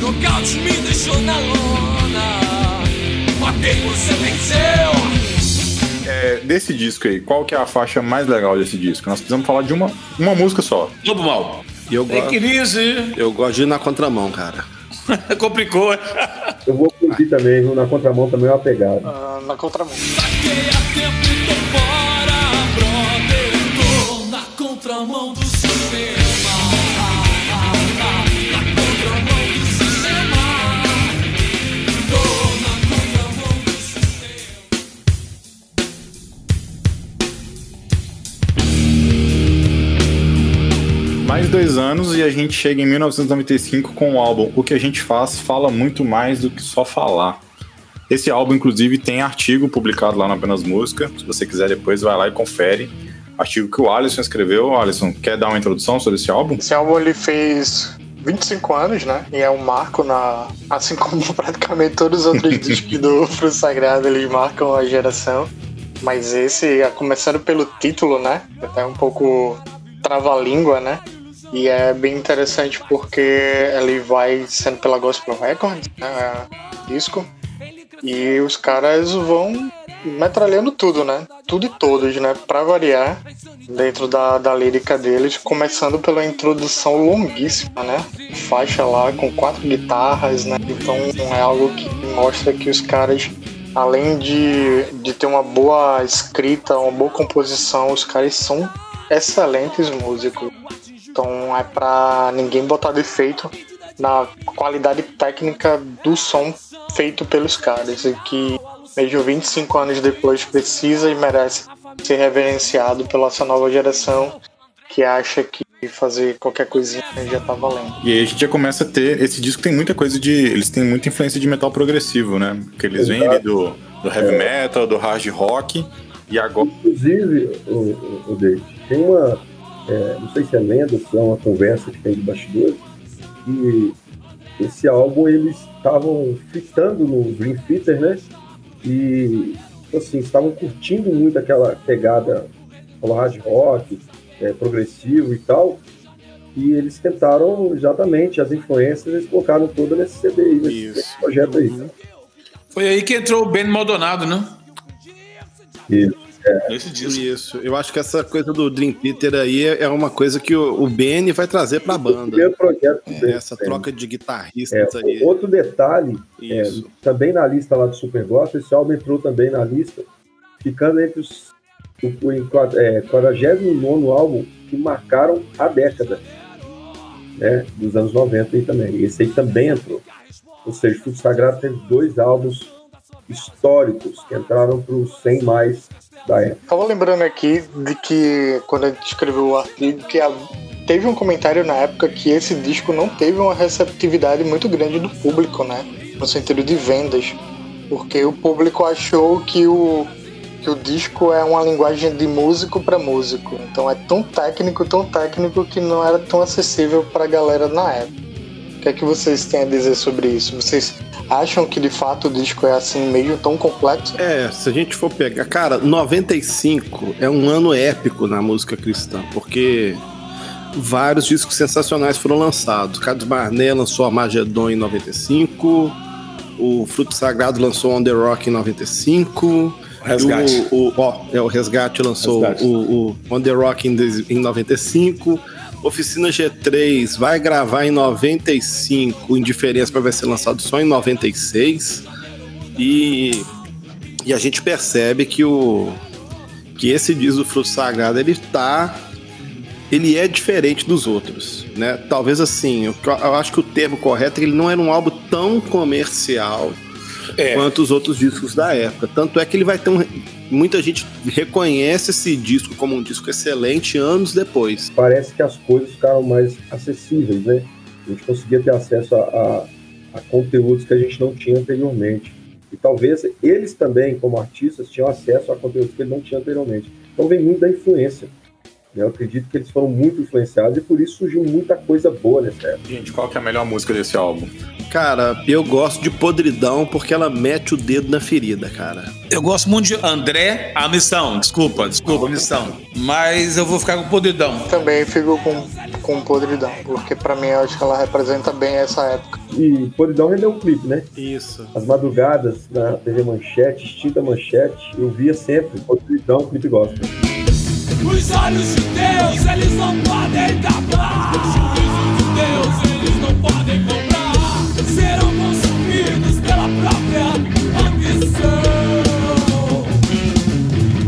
Nocaute me deixou na lona, ok, você venceu. É, desse disco aí, qual que é a faixa mais legal desse disco? Nós precisamos falar de uma, uma música só. Lobo Mal. E eu, Take gosto, eu gosto de ir na contramão, cara. Complicou. Eu vou curtir também, viu? Na contramão também é uma pegada. Ah, na contramão. Saquei a tempo e tô fora, brother. Tô na contramão do 22 anos e a gente chega em 1995 com o álbum O que a gente faz fala muito mais do que só falar. Esse álbum, inclusive, tem artigo publicado lá na Apenas Música. Se você quiser depois, vai lá e confere. Artigo que o Alisson escreveu. Alisson, quer dar uma introdução sobre esse álbum? Esse álbum ele fez 25 anos, né? E é um marco na. Assim como praticamente todos os outros discos do Fruto Sagrado, eles marcam a geração. Mas esse, começando pelo título, né? Até um pouco trava-língua, né? E é bem interessante porque ele vai sendo pela Gospel Records, né? Disco. E os caras vão metralhando tudo, né? Tudo e todos, né? Pra variar, dentro da, da lírica deles, começando pela introdução longuíssima, né? Faixa lá com quatro guitarras, né? Então é algo que mostra que os caras, além de, de ter uma boa escrita, uma boa composição, os caras são excelentes músicos. Então é pra ninguém botar defeito na qualidade técnica do som feito pelos caras e que mesmo 25 anos depois precisa e merece ser reverenciado pela essa nova geração que acha que fazer qualquer coisinha já tá valendo. E aí a gente já começa a ter. Esse disco tem muita coisa de. Eles têm muita influência de metal progressivo, né? Porque eles vêm ali do, do heavy metal, do hard rock. E agora. Inclusive, o, o, o David, tem uma. É, não sei se é lenda, se é uma conversa que tem de bastidores, que esse álbum eles estavam fitando no Dream Theater, né? E assim, estavam curtindo muito aquela pegada ao hard rock, é, progressivo e tal. E eles tentaram exatamente as influências, eles colocaram toda nesse CD aí, nesse, Isso. nesse projeto aí. Foi aí que entrou o Ben Maldonado, né? Isso. Nesse disco. Isso. Eu acho que essa coisa do Dream Theater aí é uma coisa que o, o Benny vai trazer pra O banda. primeiro projeto É, essa troca de É, guitarristas aí. outro detalhe, é, também na lista lá do Super Gospel, esse álbum entrou também na lista, ficando entre os o, o é, 49 álbum que marcaram a década né, dos anos 90 aí também. Esse aí também entrou. Ou seja, o Sagrado teve dois álbuns históricos que entraram para os 100 mais época. Tava lembrando aqui de que quando a gente escreveu o artigo que a- teve um comentário na época que esse disco não teve uma receptividade muito grande do público, né? No sentido de vendas, porque o público achou que o que o disco é uma linguagem de músico para músico. Então é tão técnico, tão técnico que não era tão acessível para a galera na época. O que é que vocês têm a dizer sobre isso? Vocês acham que de fato o disco é assim meio tão complexo? É, se a gente for pegar. Cara, 95 é um ano épico na música cristã, porque vários discos sensacionais foram lançados. Carlos Barnet lançou Magedon em 95, o Fruto Sagrado lançou On The Rock em 95. Resgate. O, o, ó, é, o Resgate lançou Resgate. O, o On The Rock em, em 95. Oficina G3 vai gravar em 95. Indiferença vai ser lançado só em 96. E, e a gente percebe que o que esse disco Fruto Sagrado ele tá ele é diferente dos outros, né? Talvez assim, eu, eu acho que o termo correto é que ele não era um álbum tão comercial É. quanto os outros discos da época. Tanto é que ele vai ter um. Muita gente reconhece esse disco como um disco excelente anos depois. Parece que as coisas ficaram mais acessíveis, né? A gente conseguia ter acesso a, a- a conteúdos que a gente não tinha anteriormente. E talvez eles também, como artistas, tinham acesso a conteúdos que eles não tinham anteriormente. Então vem muito da influência. Eu acredito que eles foram muito influenciados e por isso surgiu muita coisa boa nessa época. Gente, qual que é a melhor música desse álbum? Cara, eu gosto de Podridão porque ela mete o dedo na ferida, cara. Eu gosto muito de André, a missão. Desculpa, desculpa, a missão. Mas eu vou ficar com podridão. Também fico com, com podridão, porque pra mim eu acho que ela representa bem essa época. E Podridão rendeu um clipe, né? Isso. As madrugadas na TV Manchete, extinta Manchete, eu via sempre Podridão, clipe gospel. Os olhos de Deus, eles não podem tapar. Os juízos de Deus, eles não podem. Serão consumidos pela própria ambição.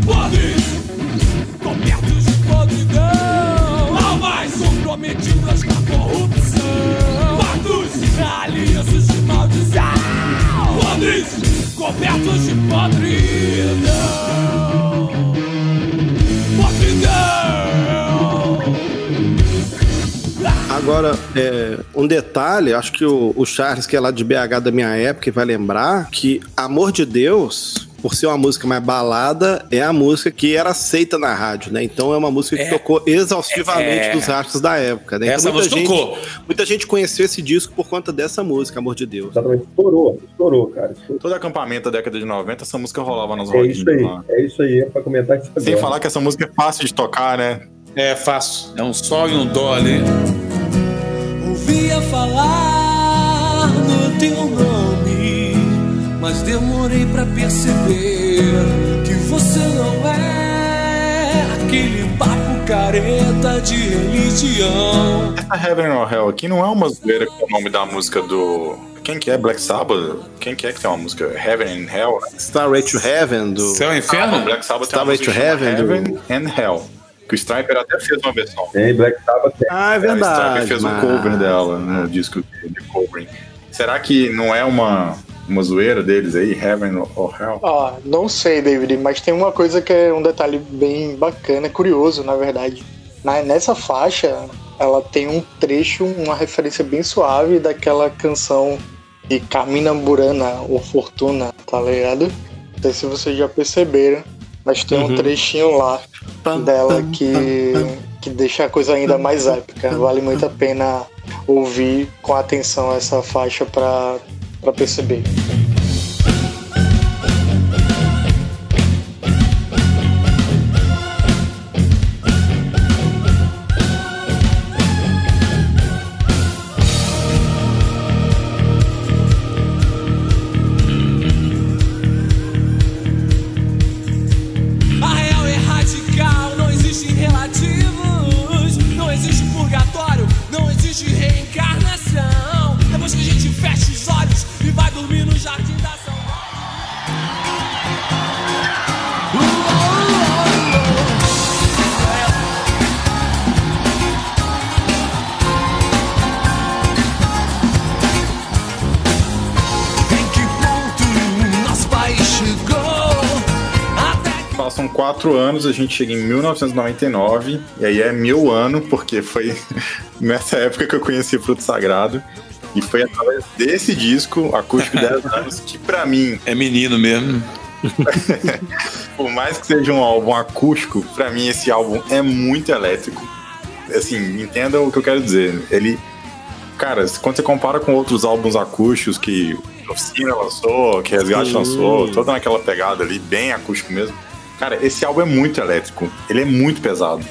Podres, cobertos de podridão. Almas comprometidas com a corrupção. Mortos, alianças de maldição. Podres, cobertos de. Podridão. Agora, é, um detalhe, acho que o, o Charles, que é lá de BH da minha época, vai lembrar que Amor de Deus, por ser uma música mais balada, é a música que era aceita na rádio, né? Então é uma música que É. tocou exaustivamente É. dos artistas da época, né? Essa então, muita música gente, tocou. muita gente conheceu esse disco por conta dessa música, Amor de Deus. Exatamente, estourou, estourou, cara. estourou. Todo acampamento da década de 90, essa música rolava nos É isso aí, lá. é isso aí, é pra comentar isso agora. Sem falar que essa música é fácil de tocar, né? É fácil. É um sol e um dó ali. Ouvia falar no teu nome, mas demorei pra perceber que você não é aquele papo careta de religião. Essa Heaven or Hell aqui não é uma zoeira com o nome da música do. Quem que é? Black Sabbath? Quem que é que tem uma música? Heaven and Hell? né? Starway to Heaven, do... Céu e Ah, inferno? não, Black Sabbath tem uma Starway música to Heaven, Heaven and Hell. Que o Striper até fez uma versão. Tem Black Sabbath, tem. Ah, é o Striper verdade. fez um mas- cover dela no disco de covering. Será que não é uma, uma zoeira deles aí? Heaven or Hell? Ah, não sei, David, mas tem uma coisa que é um detalhe bem bacana, curioso, na verdade. Na- nessa faixa, ela tem um trecho, uma referência bem suave daquela canção de Carmina Burana, ou Fortuna, tá ligado? Não sei se vocês já perceberam, mas tem um Uhum. trechinho lá dela que, que deixa a coisa ainda mais épica. Vale muito a pena ouvir com atenção essa faixa pra perceber. Anos, a gente chega em 1999, e aí é meu ano, porque foi nessa época que eu conheci Fruto Sagrado. E foi através desse disco, Acústico 10 anos, que pra mim, É menino mesmo. por mais que seja um álbum acústico, pra mim esse álbum é muito elétrico. Assim, entenda o que eu quero dizer. Ele Cara, quando você compara com outros álbuns acústicos que Oficina lançou, que Resgate Sim. lançou, toda naquela pegada ali, bem acústico mesmo. Cara, esse álbum é muito elétrico, ele é muito pesado.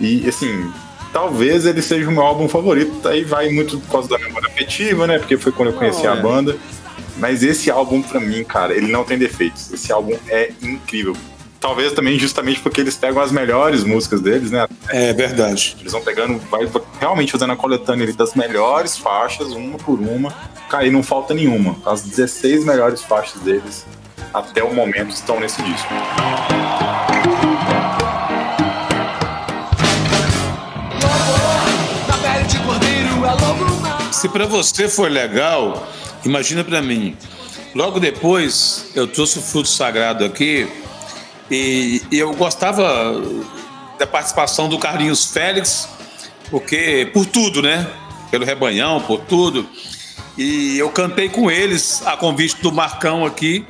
E, assim, talvez ele seja o meu álbum favorito. Aí vai muito por causa da memória afetiva, né? Porque foi quando eu conheci oh, a é. banda. Mas esse álbum, pra mim, cara, ele não tem defeitos. Esse álbum é incrível. Talvez também justamente porque eles pegam as melhores músicas deles, né? É verdade. Eles vão pegando, vai realmente fazendo a coletânea ali das melhores faixas, uma por uma. Cara, e não falta nenhuma. As 16 melhores faixas deles até o momento estão nesse disco. Se para você for legal, imagina para mim. Logo depois, eu trouxe o fruto sagrado aqui e, e, eu gostava da participação do Carlinhos Félix, porque por tudo, né? Pelo rebanhão, por tudo. E eu cantei com eles, a convite do Marcão aqui,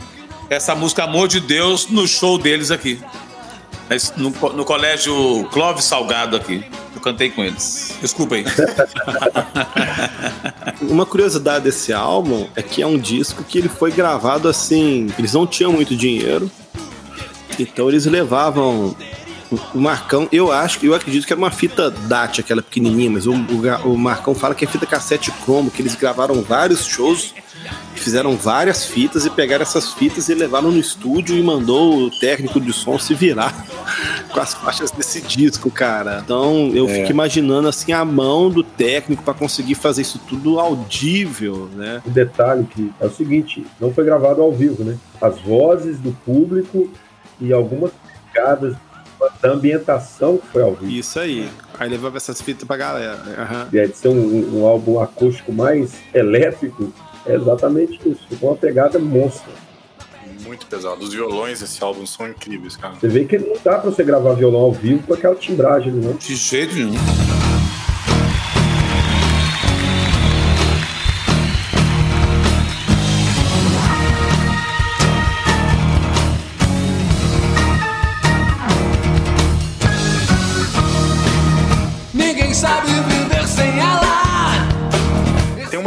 essa música Amor de Deus no show deles aqui. No, no colégio Clóvis Salgado aqui. Eu cantei com eles. Desculpa aí. Uma curiosidade desse álbum é que é um disco que ele foi gravado assim. Eles não tinham muito dinheiro. Então eles levavam o Marcão, eu acho, eu acredito que era uma fita DAT, aquela pequenininha, mas o, o, o Marcão fala que é fita cassete cromo, que eles gravaram vários shows, fizeram várias fitas e pegaram essas fitas e levaram no estúdio e mandou o técnico de som se virar com as faixas desse disco, cara. Então eu é. fico imaginando assim a mão do técnico para conseguir fazer isso tudo audível, né? O detalhe que é o seguinte, não foi gravado ao vivo, né? As vozes do público e algumas picadas da ambientação que foi ao vivo. Isso aí. Aí levava essas fitas pra galera. Uhum. E aí de ser um, um, álbum acústico mais elétrico, é exatamente isso. Ficou uma pegada monstra. Muito pesado. Os violões desse álbum são incríveis, cara. Você vê que não dá pra você gravar violão ao vivo com aquela timbragem, não. De jeito nenhum.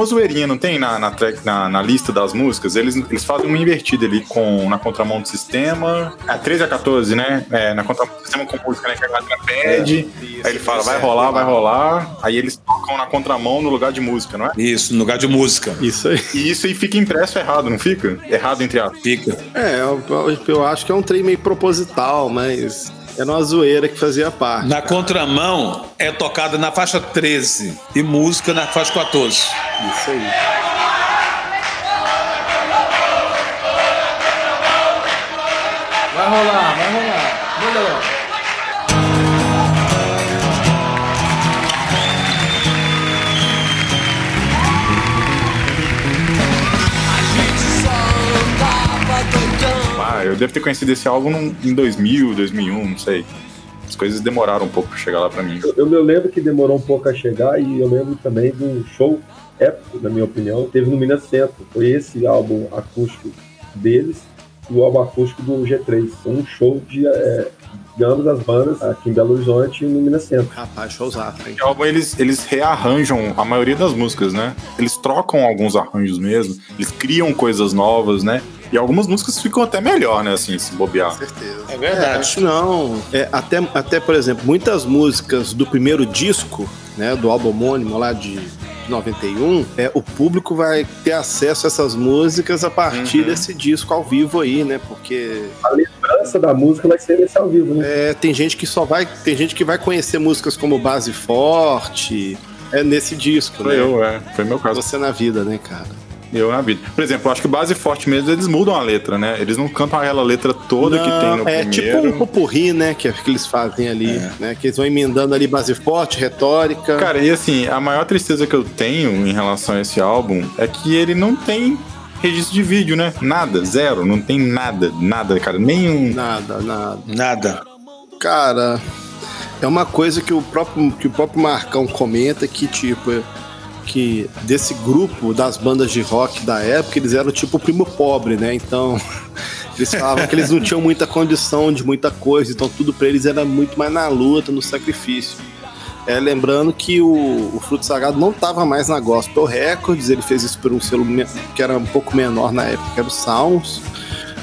Uma zoeirinha, não tem na, na, track, na, na, lista das músicas? Eles, eles fazem uma invertida ali com, na contramão do sistema. É 13 a 14, né? É, na contramão do sistema com música, né? Que a galera pede. É, aí ele fala, vai rolar, vai rolar. Aí eles tocam na contramão no lugar de música, não é? Isso, no lugar de música. Isso aí. E isso aí fica impresso errado, não fica? Errado entre aspas. Fica. É, eu, eu acho que é um trem meio proposital, mas era uma zoeira que fazia parte. Na contramão é tocada na faixa 13 e música na faixa 14. Isso aí. Vai rolar, vai rolar. Manda lá. eu devo ter conhecido esse álbum em 2000, 2001, não sei. As coisas demoraram um pouco pra chegar lá pra mim. Eu, eu lembro que demorou um pouco a chegar e eu lembro também do show épico, na minha opinião, teve no Minas Centro. Foi esse álbum acústico deles e o álbum acústico do G3. Um show de, é, de ambas as bandas aqui em Belo Horizonte e no Minas Centro. Rapaz, showzado, hein? O álbum eles, eles rearranjam a maioria das músicas, né? Eles trocam alguns arranjos mesmo, eles criam coisas novas, né? E algumas músicas ficam até melhor, né? Assim, se bobear. Com certeza. É verdade. É, acho não. É, até, até, por exemplo, muitas músicas do primeiro disco, né? Do álbum homônimo lá de 91, é, o público vai ter acesso a essas músicas a partir uhum. desse disco ao vivo aí, né? Porque. A lembrança da música vai ser nesse ao vivo, né? É, tem gente que só vai. Tem gente que vai conhecer músicas como Base Forte. É nesse disco, Foi né? eu, é. Foi meu caso. Você na vida, né, cara? Eu na vida. Por exemplo, eu acho que base forte mesmo, eles mudam a letra, né? Eles não cantam aquela letra toda não, que tem no é primeiro. É tipo um popurri, né? Que é que eles fazem ali, é. né? Que eles vão emendando ali base forte, retórica. Cara, e assim, a maior tristeza que eu tenho em relação a esse álbum é que ele não tem registro de vídeo, né? Nada, zero, não tem nada, nada, cara, nenhum. Nada, nada. Nada. Cara, é uma coisa que o próprio, que o próprio Marcão comenta que, tipo, que desse grupo das bandas de rock da época, eles eram tipo o primo pobre, né? Então, eles falavam que eles não tinham muita condição de muita coisa, então tudo para eles era muito mais na luta, no sacrifício. É, lembrando que o, o Fruto Sagrado não estava mais na Gospel Records, ele fez isso por um selo que era um pouco menor na época, que era o Sounds,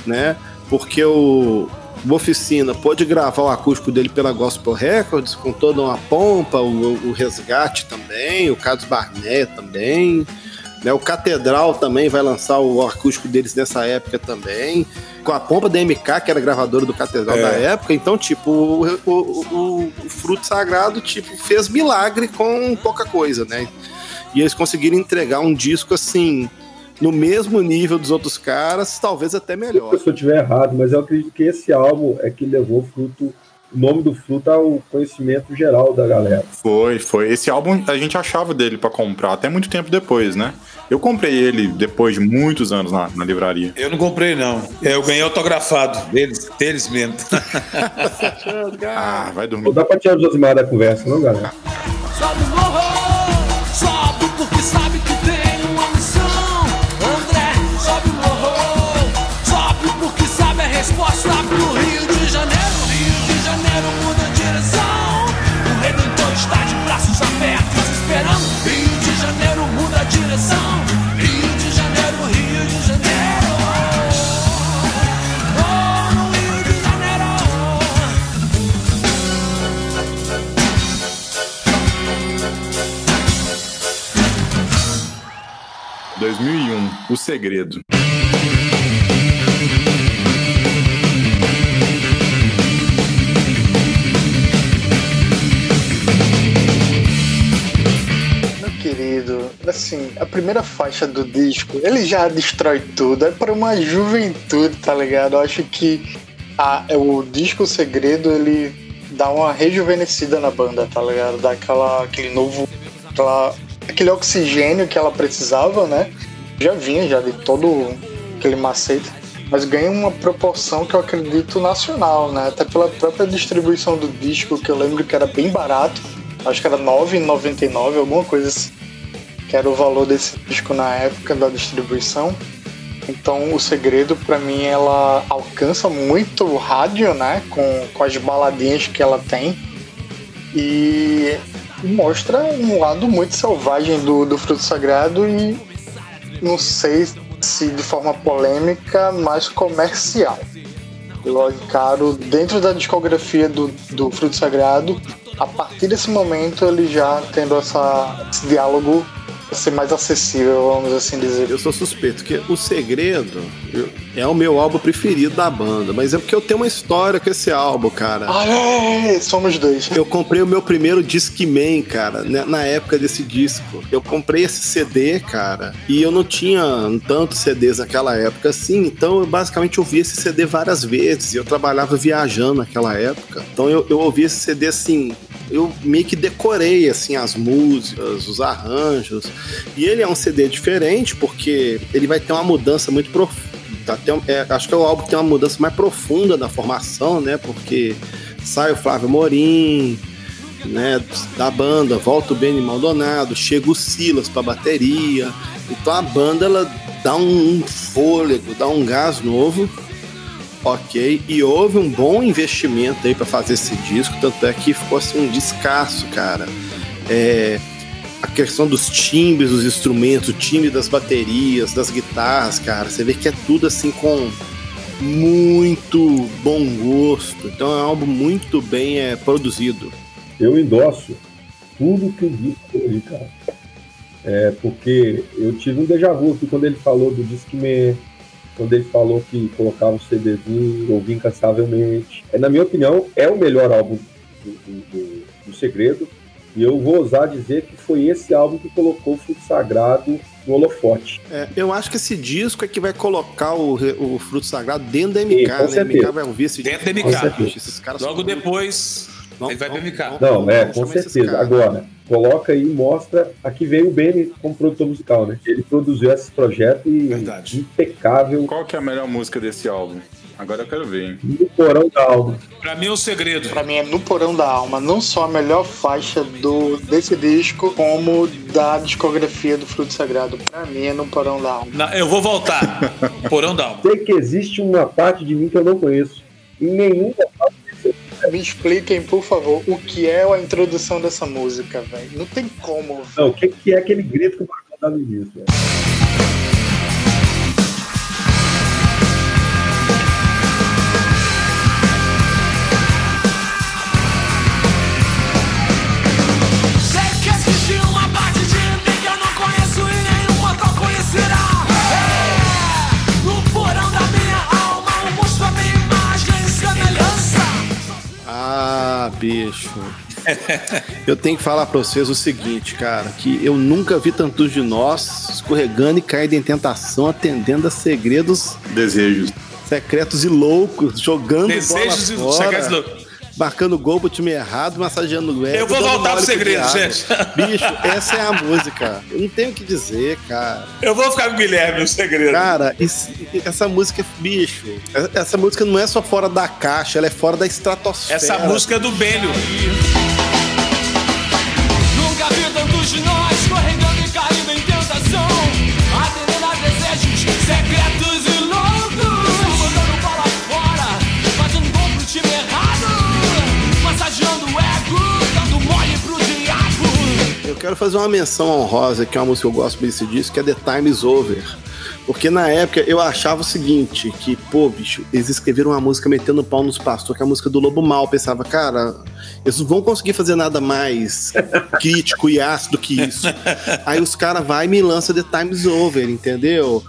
né? Porque o, o Oficina pôde gravar o acústico dele pela Gospel Records, com toda uma pompa, o, o Resgate também, o Carlos Barnett também. Né, o Catedral também vai lançar o acústico deles nessa época também. Com a pompa da MK, que era gravadora do Catedral É. da época. Então, tipo, o, o, o- o Fruto Sagrado tipo, fez milagre com pouca coisa, né? E eles conseguiram entregar um disco assim, no mesmo nível dos outros caras, talvez até melhor. Se eu estiver errado, mas eu acredito que esse álbum é que levou o fruto, o nome do fruto ao conhecimento geral da galera. Foi, foi. Esse álbum a gente achava dele pra comprar até muito tempo depois, né? Eu comprei ele depois de muitos anos na, na livraria. Eu não comprei, não. Eu ganhei autografado deles, deles mesmo. Ah, vai dormir. Não dá pra tirar o Josimar da conversa, não, galera? O 2001, O Segredo. Querido, assim, a primeira faixa do disco, ele já destrói tudo. É para uma juventude, tá ligado? Eu acho que a, o disco Segredo, ele dá uma rejuvenescida na banda, tá ligado? Dá aquela, aquele novo. Aquela, aquele oxigênio que ela precisava, né? Já vinha já de todo aquele macete. Mas ganha uma proporção que eu acredito nacional, né? Até pela própria distribuição do disco, que eu lembro que era bem barato acho que era R$ 9,99, alguma coisa assim, que era o valor desse disco na época da distribuição. Então, o segredo, para mim, ela alcança muito o rádio, né, com, com as baladinhas que ela tem e mostra um lado muito selvagem do, do Fruto Sagrado e não sei se de forma polêmica, mas comercial. Eu encaro dentro da discografia do, do Fruto Sagrado, a partir desse momento ele já tendo essa, esse diálogo ser mais acessível, vamos assim dizer. Eu sou suspeito, que O Segredo é o meu álbum preferido da banda, mas é porque eu tenho uma história com esse álbum, cara. Ah, é, somos dois. Eu comprei o meu primeiro Discman, cara, né, na época desse disco. Eu comprei esse CD, cara, e eu não tinha tantos CDs naquela época assim, então eu basicamente ouvi esse CD várias vezes. e Eu trabalhava viajando naquela época, então eu, eu ouvi esse CD assim. Eu meio que decorei assim as músicas, os arranjos. E ele é um CD diferente porque ele vai ter uma mudança muito profunda. Até, é, acho que é o álbum que tem uma mudança mais profunda na formação, né? Porque sai o Flávio Morim, né, da banda, volta o Benny Maldonado, chega o Silas pra bateria. Então a banda ela dá um fôlego, dá um gás novo. Ok, e houve um bom investimento aí pra fazer esse disco, tanto é que ficou assim um descasso, cara. É, a questão dos timbres dos instrumentos, o timbre das baterias, das guitarras, cara, você vê que é tudo assim com muito bom gosto. Então é um álbum muito bem é, produzido. Eu endosso tudo que o disco tem, cara. É, porque eu tive um déjà vu aqui quando ele falou do Discman, quando ele falou que colocava o CDzinho, ouvia incansavelmente. É, na minha opinião, é o melhor álbum do, do- do- do Segredo. E eu vou ousar dizer que foi esse álbum que colocou o Fruto Sagrado no holofote. É, eu acho que esse disco é que vai colocar o, o Fruto Sagrado dentro da MK, Sim, com né? A MK vai ouvir esse Dentro da disco. MK. Esses caras Logo são depois, Não, ele vai não, pra MK. Não, é, não com certeza. Agora, coloca aí e mostra. Aqui vem o Benny como produtor musical, né? Ele produziu esse projeto e Verdade. impecável Qual que é a melhor música desse álbum? Agora eu quero ver, hein? no porão da alma. Pra mim é o segredo. Pra mim é No Porão da Alma, não só a melhor faixa do, desse disco, como da discografia do Fruto Sagrado. Pra mim é No Porão da Alma. Na- eu vou voltar. Porão da alma. Sei que existe uma parte de mim que eu não conheço. Em nenhuma parte Me expliquem, por favor, o que é a introdução dessa música, velho. Não tem como. Não, o que, que é aquele grito que o Marcão dá no início? velho? Bicho. Eu tenho que falar pra vocês o seguinte, cara, que eu nunca vi tantos de nós escorregando e caindo em tentação, atendendo a segredos Desejos. secretos e loucos, jogando Desejos e bola fora, segredos loucos. Marcando gol pro time errado, massageando o ego. Eu vou voltar pro segredo, diabo. gente. Bicho, essa é a música. Eu não tenho o que dizer, cara. Eu vou ficar com o Guilherme no segredo. Cara, isso- essa música, bicho, essa música não é só fora da caixa, ela é fora da estratosfera. Essa música é do Bênio. Quero fazer uma menção honrosa, que é uma música que eu gosto desse disco, que é The Time is Over. Porque na época eu achava o seguinte, que, pô, bicho, eles escreveram uma música metendo pau nos pastores, que é a música do Lobo Mal. Eu pensava, cara, eles não vão conseguir fazer nada mais crítico e ácido que isso. Aí os caras vai e me lançam The Time is Over, entendeu?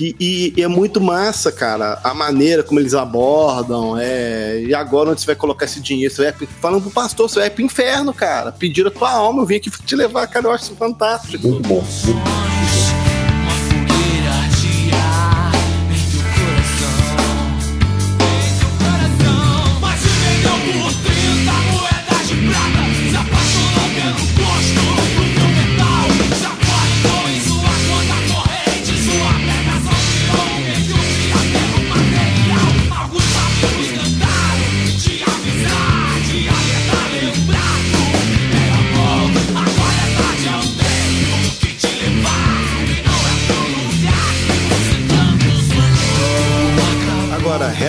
E, e é muito massa, cara, a maneira como eles abordam. É, e agora onde você vai colocar esse dinheiro? Você vai, falando pro pastor, você vai pro inferno, cara. Pediram a tua alma, eu vim aqui te levar, cara. Eu acho isso fantástico. Muito bom. Muito bom.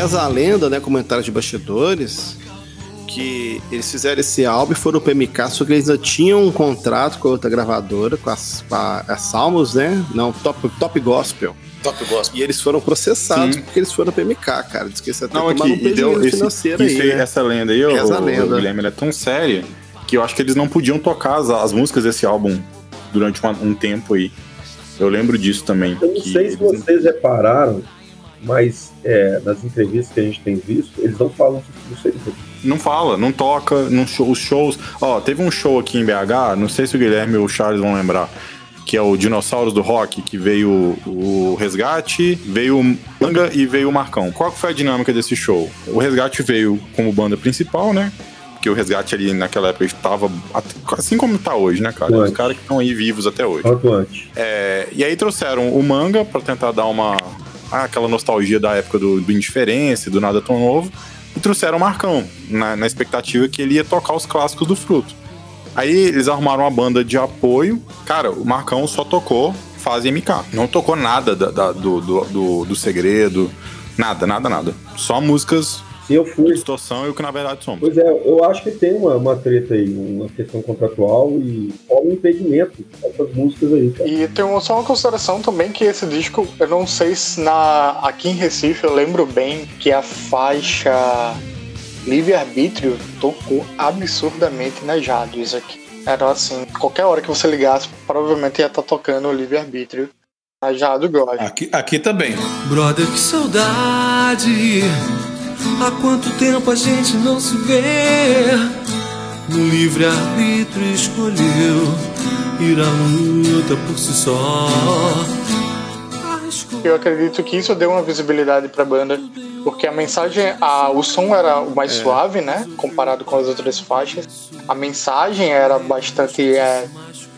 Reza a lenda, né? Comentários de bastidores. Que eles fizeram esse álbum e foram pro MK, só que eles ainda tinham um contrato com a outra gravadora, com as, a, a Salmos, né? Não, Top, Top Gospel. Top Gospel. E eles foram processados Sim. porque eles foram pro MK, cara. Diz que até Não, aqui, tomaram um deu prejuízo esse, financeiro isso aí, né? essa lenda aí, ô, Reza a ô, lenda. Guilherme, ela é tão séria que eu acho que eles não podiam tocar as, as músicas desse álbum durante uma- um tempo aí. Eu lembro disso também. Eu não sei se vocês repararam, mas é, nas entrevistas que a gente tem visto, eles não falam do segredo. Não fala, não toca, não show, os shows. Ó, teve um show aqui em BH, não sei se o Guilherme ou o Charles vão lembrar, que é o Dinossauros do Rock, que veio o Resgate, veio o Manga e veio o Marcão. Qual foi a dinâmica desse show? O Resgate veio como banda principal, né? Porque o Resgate ali naquela época estava assim como tá hoje, né, cara? Os caras que estão aí vivos até hoje. Quanto antes. É, e aí trouxeram o manga pra tentar dar uma aquela nostalgia da época do, do Indiferença, do Nada Tão Novo, e trouxeram o Marcão, na, na expectativa que ele ia tocar os clássicos do Fruto. Aí eles arrumaram uma banda de apoio. Cara, o Marcão só tocou fase MK. Não tocou nada da- da- do, do, do, do segredo. Nada, nada, nada. Só músicas eu fui. distorção e o que na verdade somos. Pois é, eu acho que tem uma, uma treta aí, uma questão contratual e qual o impedimento dessas músicas aí, cara. E tem uma- só uma consideração também que esse disco, eu não sei se na aqui em Recife eu lembro bem que a faixa Livre Arbítrio tocou absurdamente nas rádios aqui. Era assim, qualquer hora que você ligasse, provavelmente ia estar tocando o Livre Arbítrio na rádio God. Aqui, aqui também. Brother, que saudade. Há quanto tempo a gente não se vê? No livre-arbítrio escolheu ir à luta por si só. Eu acredito que isso deu uma visibilidade pra banda, porque a mensagem, a, o som era o mais suave, né? Comparado com as outras faixas. A mensagem era bastante é,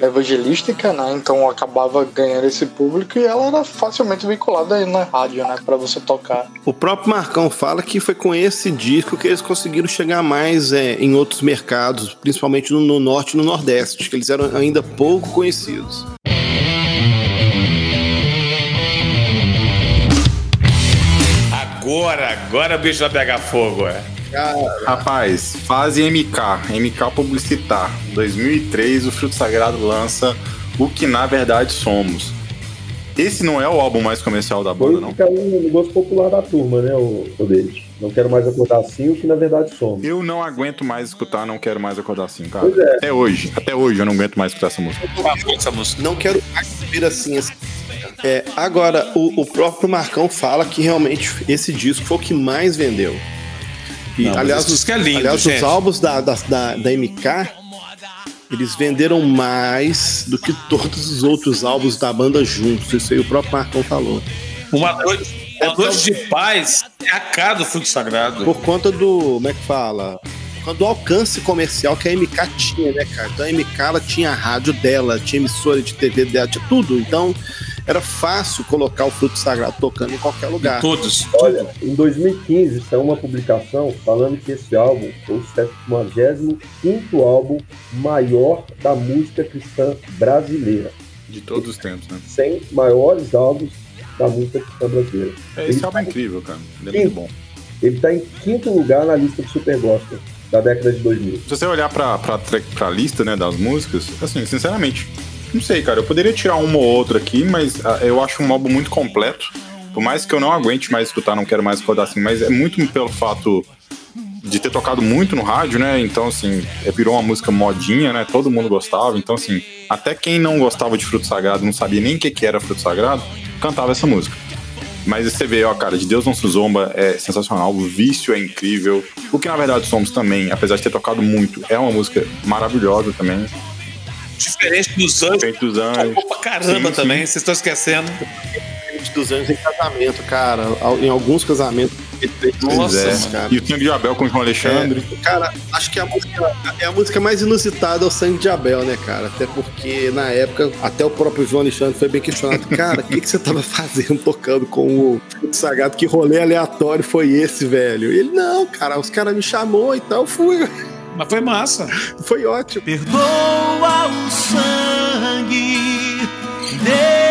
evangelística, né? Então acabava ganhando esse público e ela era facilmente vinculada aí na rádio, né? Pra você tocar. O próprio Marcão fala que foi com esse disco que eles conseguiram chegar mais é, em outros mercados, principalmente no, no norte e no nordeste, que eles eram ainda pouco conhecidos. Agora, agora o bicho vai pegar fogo, é. Rapaz, fase MK, MK Publicitar. 2003, o Fruto Sagrado lança o que na verdade somos. Esse não é o álbum mais comercial da banda, Foi não. ficar no gosto popular da turma, né, o, o deles. Não quero mais acordar assim, o que na verdade somos. Eu não aguento mais escutar, não quero mais acordar assim, cara. Pois é. Até hoje, até hoje eu não aguento mais escutar essa música. Essa música. Não quero mais ver assim. assim. É, agora, o, o próprio Marcão fala que realmente esse disco foi o que mais vendeu. E, Não, aliás, os, é lindo, aliás os álbuns da, da, da, da MK, eles venderam mais do que todos os outros álbuns da banda juntos. Isso aí o próprio Marcão falou. Uma noite, uma noite de paz é a cara do Fruto Sagrado. Por conta do. Como é que fala? Do alcance comercial que a MK tinha, né, cara? Então a MK ela tinha a rádio dela, tinha emissora de TV dela, tinha tudo. Então era fácil colocar o Fruto Sagrado tocando em qualquer lugar. Todos. Olha, em 2015 saiu uma publicação falando que esse álbum foi o 75 álbum maior da música cristã brasileira. De todos os tempos, né? 100 maiores álbuns da música cristã brasileira. Esse álbum é incrível, cara. Ele é muito bom. Ele está em quinto lugar na lista do Super Gospel da década de 2000. Se você olhar pra, pra, tra- pra lista, né, das músicas, assim, sinceramente, não sei, cara. Eu poderia tirar uma ou outra aqui, mas ah, eu acho um álbum muito completo. Por mais que eu não aguente mais escutar, não quero mais acordar assim, mas é muito pelo fato de ter tocado muito no rádio, né? Então, assim, é, virou uma música modinha, né? Todo mundo gostava. Então, assim, até quem não gostava de Fruto Sagrado, não sabia nem o que, que era Fruto Sagrado, cantava essa música. Mas você vê, ó, cara, de Deus não se zomba é sensacional, o vício é incrível. O que na verdade somos também, apesar de ter tocado muito, é uma música maravilhosa também. Diferente dos anos. Feito dos anos. Tocou pra caramba Sim, também, vocês estão esquecendo. De dos anos em casamento, cara. Em alguns casamentos. Nossa, mano. cara. E o Sangue de Abel com o João Alexandre. É, cara, acho que a música, é a música mais inusitada é o Sangue de Abel, né, cara? Até porque na época, até o próprio João Alexandre foi bem questionado. Cara, o que, que você tava fazendo tocando com o Sagrado? Que rolê aleatório foi esse, velho? Ele, não, cara, os caras me chamou e tal, fui. Mas foi massa. Foi ótimo. Perdoa o sangue derramado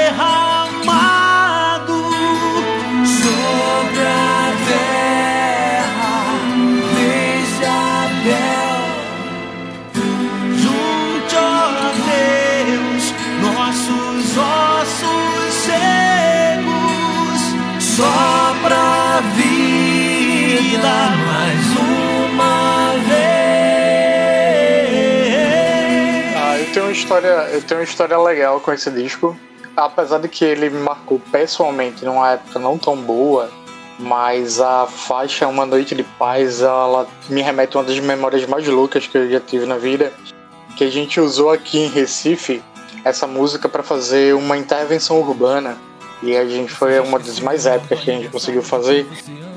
história, eu tenho uma história legal com esse disco. Apesar de que ele me marcou pessoalmente numa época não tão boa, mas a faixa Uma Noite de Paz, ela me remete a uma das memórias mais loucas que eu já tive na vida, que a gente usou aqui em Recife essa música para fazer uma intervenção urbana. E a gente foi uma das mais épicas que a gente conseguiu fazer,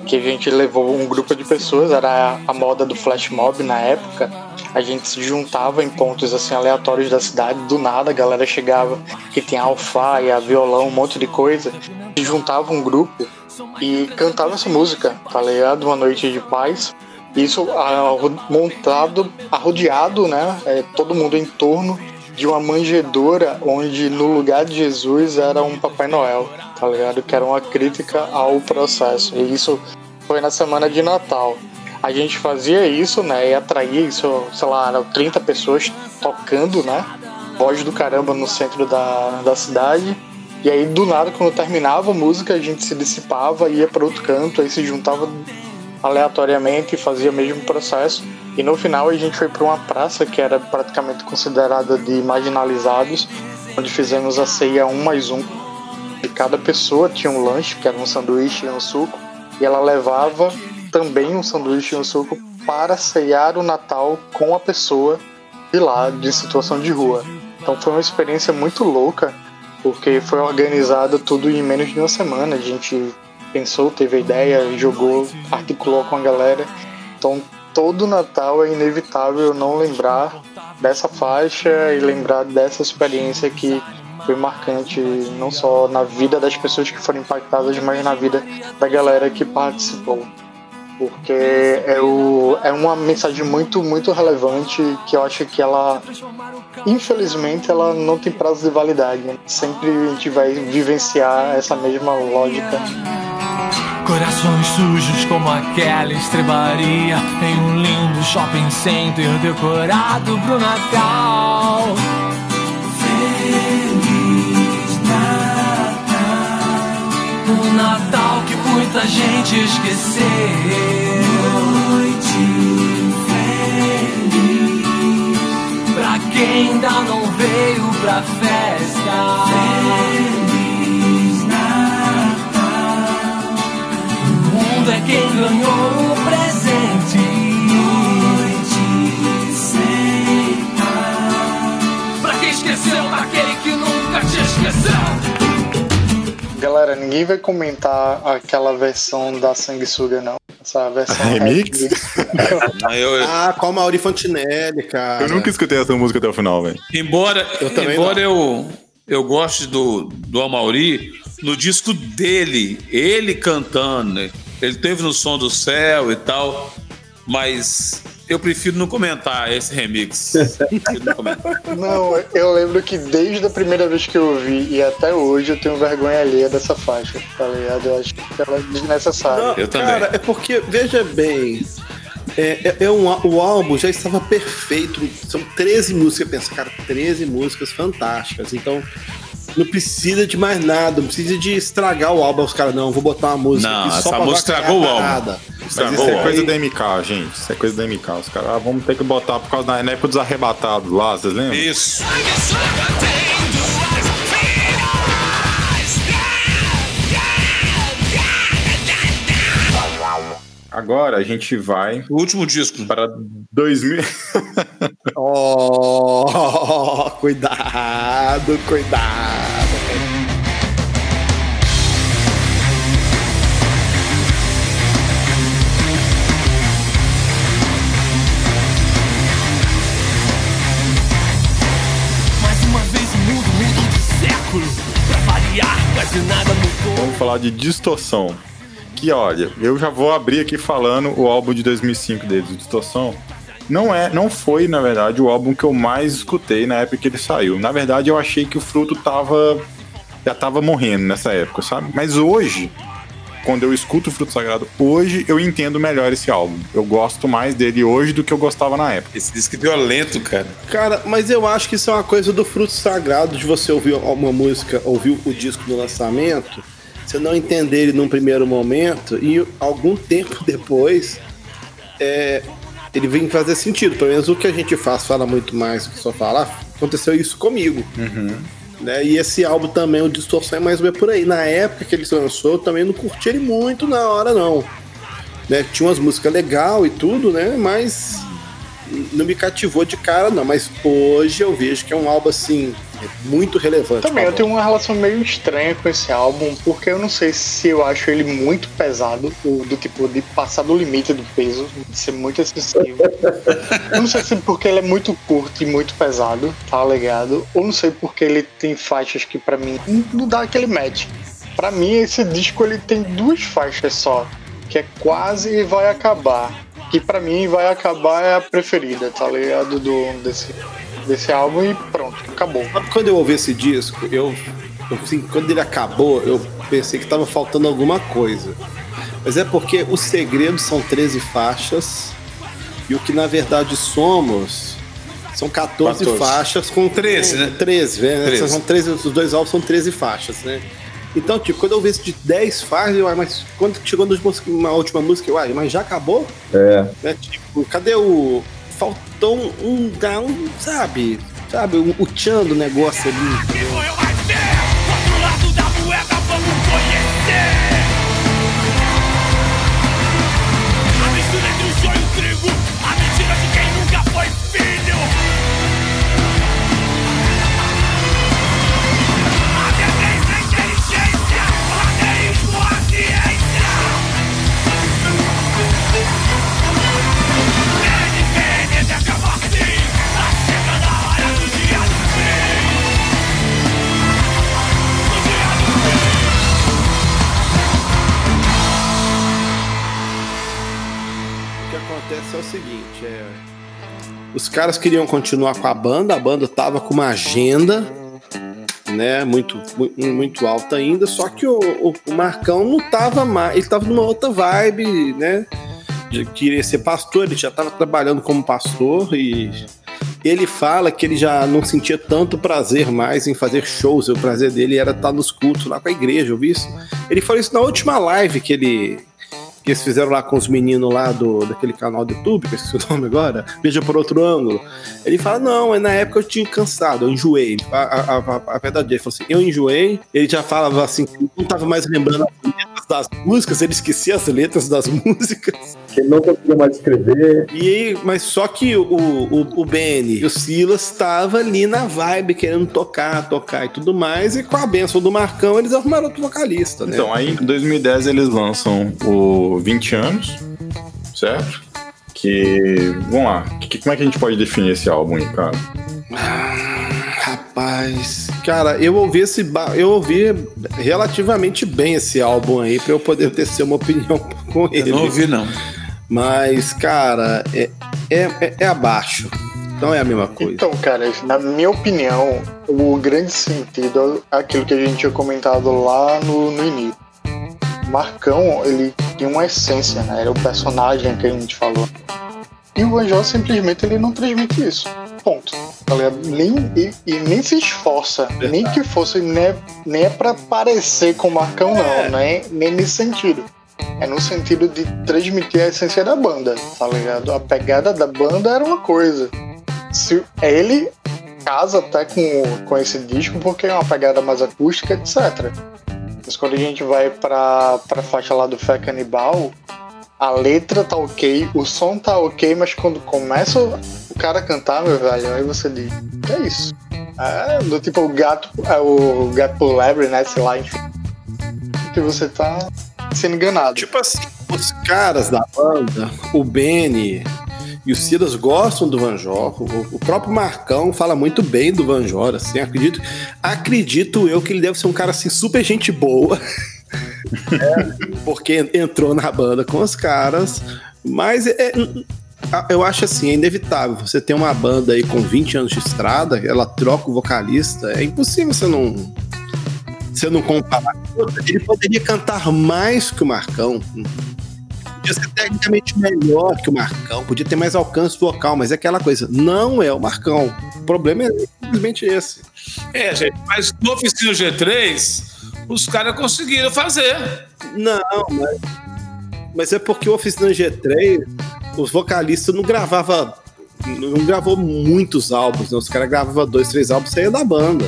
que a gente levou um grupo de pessoas, era a moda do flash mob na época, a gente se juntava em pontos assim aleatórios da cidade, do nada a galera chegava que tinha alfaia, violão, um monte de coisa, e juntava um grupo e cantava essa música, tá ligado? Uma noite de paz. Isso montado, arrodeado, né? É, todo mundo em torno de uma manjedoura onde no lugar de Jesus era um Papai Noel, tá ligado? Que era uma crítica ao processo. E isso foi na semana de Natal. A gente fazia isso, né? E atraía isso, sei lá, eram 30 pessoas tocando, né? Voz do caramba no centro da, da cidade. E aí, do nada, quando terminava a música, a gente se dissipava, ia para outro canto, aí se juntava aleatoriamente e fazia o mesmo processo. E no final a gente foi para uma praça que era praticamente considerada de marginalizados, onde fizemos a ceia um mais um. E cada pessoa tinha um lanche, que era um sanduíche e um suco, e ela levava também um sanduíche e um suco para ceiar o Natal com a pessoa de lá, de situação de rua. Então foi uma experiência muito louca, porque foi organizado tudo em menos de uma semana. A gente pensou, teve a ideia, jogou, articulou com a galera. Então todo Natal é inevitável não lembrar dessa faixa e lembrar dessa experiência que foi marcante não só na vida das pessoas que foram impactadas, mas na vida da galera que participou. Porque é, o, é uma mensagem muito, muito relevante que eu acho que ela, infelizmente, ela não tem prazo de validade. Sempre a gente vai vivenciar essa mesma lógica. Corações sujos como aquela estrebaria Em um lindo shopping center decorado pro Natal. Feliz Natal. Um Natal que muita gente esqueceu. Noite feliz. Pra quem ainda não veio pra festa. Feliz quem ganhou o presente Noite sem par Pra quem esqueceu daquele que nunca te esqueceu Galera, ninguém vai comentar aquela versão da sanguessuga, não. Essa versão Remix? Eu- Ah, com a Mauri Fontinelli, cara. Eu nunca escutei essa música até o final, velho. embora Eu também embora eu, eu goste do, do Amauri, no disco dele, ele cantando, né? Ele teve no som do céu e tal, mas eu prefiro não comentar esse remix. Prefiro não comentar. Não, eu lembro que desde a primeira vez que eu ouvi e até hoje eu tenho vergonha alheia dessa faixa, tá ligado? Eu acho que ela é desnecessária. Não, Eu também. Cara, é porque, veja bem, é, é- é um, o álbum já estava perfeito. São 13 músicas. Pensa, cara, 13 músicas fantásticas. Então, não precisa de mais nada, não precisa de estragar o álbum. Os caras, não, vou botar uma música Não, aqui só essa pra música estragou o álbum. Mas Estragou isso é o coisa álbum. da MK, gente. Isso é coisa da MK. Os caras, ah, vamos ter que botar por causa da época dos arrebatados lá, vocês lembram? Isso. Agora a gente vai O último disco. para 2000. Oh, cuidado, cuidado. Mais uma vez o mundo mudou de século Pra variar, quase nada mudou Vamos falar de distorção. Que olha, eu já vou abrir aqui falando o álbum de 2005 deles, o Distorção. Não é, não foi na verdade o álbum que eu mais escutei na época que ele saiu. Na verdade, eu achei que o fruto tava já tava morrendo nessa época, sabe? Mas hoje, quando eu escuto o Fruto Sagrado, hoje eu entendo melhor esse álbum. Eu gosto mais dele hoje do que eu gostava na época. Esse disco é violento, cara. Cara, mas eu acho que isso é uma coisa do fruto sagrado de você ouvir uma música, ouvir o disco no lançamento, você não entender ele num primeiro momento e algum tempo depois é, ele vem fazer sentido. Pelo menos o que a gente faz fala muito mais do que só falar. Aconteceu isso comigo. Né? E esse álbum também, o Distorção, é mais ou menos por aí. Na época que ele se lançou, eu também não curti ele muito na hora, não. Né? Tinha umas músicas legais e tudo, né? Mas não me cativou de cara, não. Mas hoje eu vejo que é um álbum, assim, muito relevante. Também eu tenho uma relação meio estranha com esse álbum, porque eu não sei se eu acho ele muito pesado, ou do tipo de passar do limite do peso, de ser muito excessivo. eu não sei se porque ele é muito curto e muito pesado, tá ligado? Ou não sei porque ele tem faixas que pra mim não- dá aquele match. Pra mim esse disco ele tem duas faixas só, que é quase e vai acabar. Que pra mim vai acabar é a preferida, tá ligado? Do, desse, desse álbum e pronto, acabou. Quando eu ouvi esse disco, eu, eu, assim, quando ele acabou, eu pensei que tava faltando alguma coisa. Mas é porque os segredos são 13 faixas e o que na verdade somos são 14, 14. faixas com 13, né? 13, né? 13. São 13, os dois álbuns são 13 faixas, né? Então, tipo, quando eu vi esse de 10 faixas, eu, "Uai, mas quando chegou na última, na última música, eu, uai, mas já acabou? É. Né? Tipo, cadê o. Faltou um, um, um sabe? Sabe, o, o tchan do negócio ali. Que morreu vai ser Outro lado da moeda vamos conhecer Os caras queriam continuar com a banda, a banda tava com uma agenda, né? Muito, mu- muito alta ainda. Só que o, o- o Marcão não tava mais. Ele tava numa outra vibe, né? De querer ser pastor, ele já tava trabalhando como pastor e ele fala que ele já não sentia tanto prazer mais em fazer shows. O prazer dele era estar nos cultos lá com a igreja, eu vi isso. Ele falou isso na última live que ele. Que eles fizeram lá com os meninos lá do, daquele canal do YouTube, que eu esqueci o nome agora, Veja por outro ângulo. Ele fala: Não, é na época eu tinha cansado, eu enjoei. A, a, a, a verdade dele, ele falou assim: Eu enjoei. Ele já falava assim: que não tava mais lembrando as letras das músicas, ele esquecia as letras das músicas. Que ele não conseguia mais escrever. E aí, mas só que o, o, o Benny e o Silas estavam ali na vibe, querendo tocar, tocar e tudo mais. E com a benção do Marcão, eles arrumaram outro vocalista, né? Então, aí em 2010 eles lançam o 20 anos, certo? Que. Vamos lá. Que, como é que a gente pode definir esse álbum aí, cara? Rapaz, cara, eu ouvi esse ba- eu ouvi relativamente bem esse álbum aí pra eu poder ter uma opinião com Eu ele. não ouvi, não. Mas, cara, é, é, é- é abaixo. Não é a mesma coisa. Então, cara, na minha opinião, o grande sentido é aquilo que a gente tinha comentado lá no, no início. Marcão, ele tinha uma essência, né? Era o personagem que a gente falou. E o Anjol simplesmente ele não transmite isso. Ponto. Ligado? Nem, e, e nem se esforça. Nem que fosse, nem, nem é pra parecer com o Marcão, não. Nem, nem nesse sentido. É no sentido de transmitir a essência da banda, tá ligado? A pegada da banda era uma coisa. Se ele casa até com, com esse disco porque é uma pegada mais acústica, etc. Mas quando a gente vai pra, pra faixa lá do Fé Canibal, a letra tá ok, o som tá ok, mas quando começa o cara a cantar, meu velho, aí você diz, que é isso? É, do tipo o gato, é, o gato pro lebre, né? Sei lá, enfim. Que você tá sendo enganado. Tipo assim, os caras da banda, o Benny e o Silas gostam do Van Jor. O, o próprio Marcão fala muito bem do Van Jor, assim, acredito, acredito eu que ele deve ser um cara assim super gente boa. É, porque entrou na banda com os caras, mas é- eu acho assim, é inevitável. Você tem uma banda aí com 20 anos de estrada, ela troca o vocalista, é impossível você não você não comparar. Ele poderia cantar mais que o Marcão. Podia ser tecnicamente melhor que o Marcão, podia ter mais alcance vocal, mas é aquela coisa, não é o Marcão. O problema é simplesmente esse. É, gente, mas no Oficina G3, os caras conseguiram fazer. Não, mas, mas é porque o Oficina G3, os vocalistas não gravavam. Não gravou muitos álbuns, né? Os caras gravavam dois, três álbuns e saía da banda.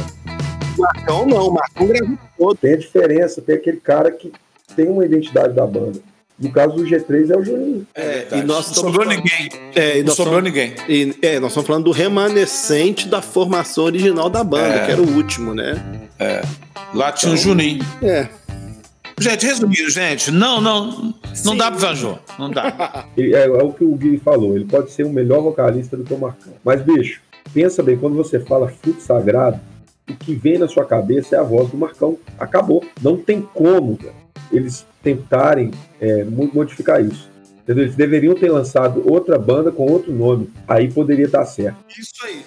O Marcão não, o Marcão gravou todo. Tem a diferença, tem aquele cara que tem uma identidade da banda. No caso do G3 é o Juninho. É, Verdade. e nós não sobrou falando- ninguém. É, e Não nós sobrou estamos- ninguém. E, é, nós estamos falando do remanescente da formação original da banda, É. que era o último, né? Lá tinha o Juninho. É. Gente, resumindo, gente, não, não, não dá pro Vanjô. Não dá. É, é o que o Gui falou, ele pode ser um melhor vocalista do que o Marcão. Mas, bicho, pensa bem, quando você fala fruto sagrado, o que vem na sua cabeça é a voz do Marcão. Acabou. Não tem como cara, eles tentarem é, mo- modificar isso. Entendeu? Eles deveriam ter lançado outra banda com outro nome. Aí poderia dar certo. Isso aí.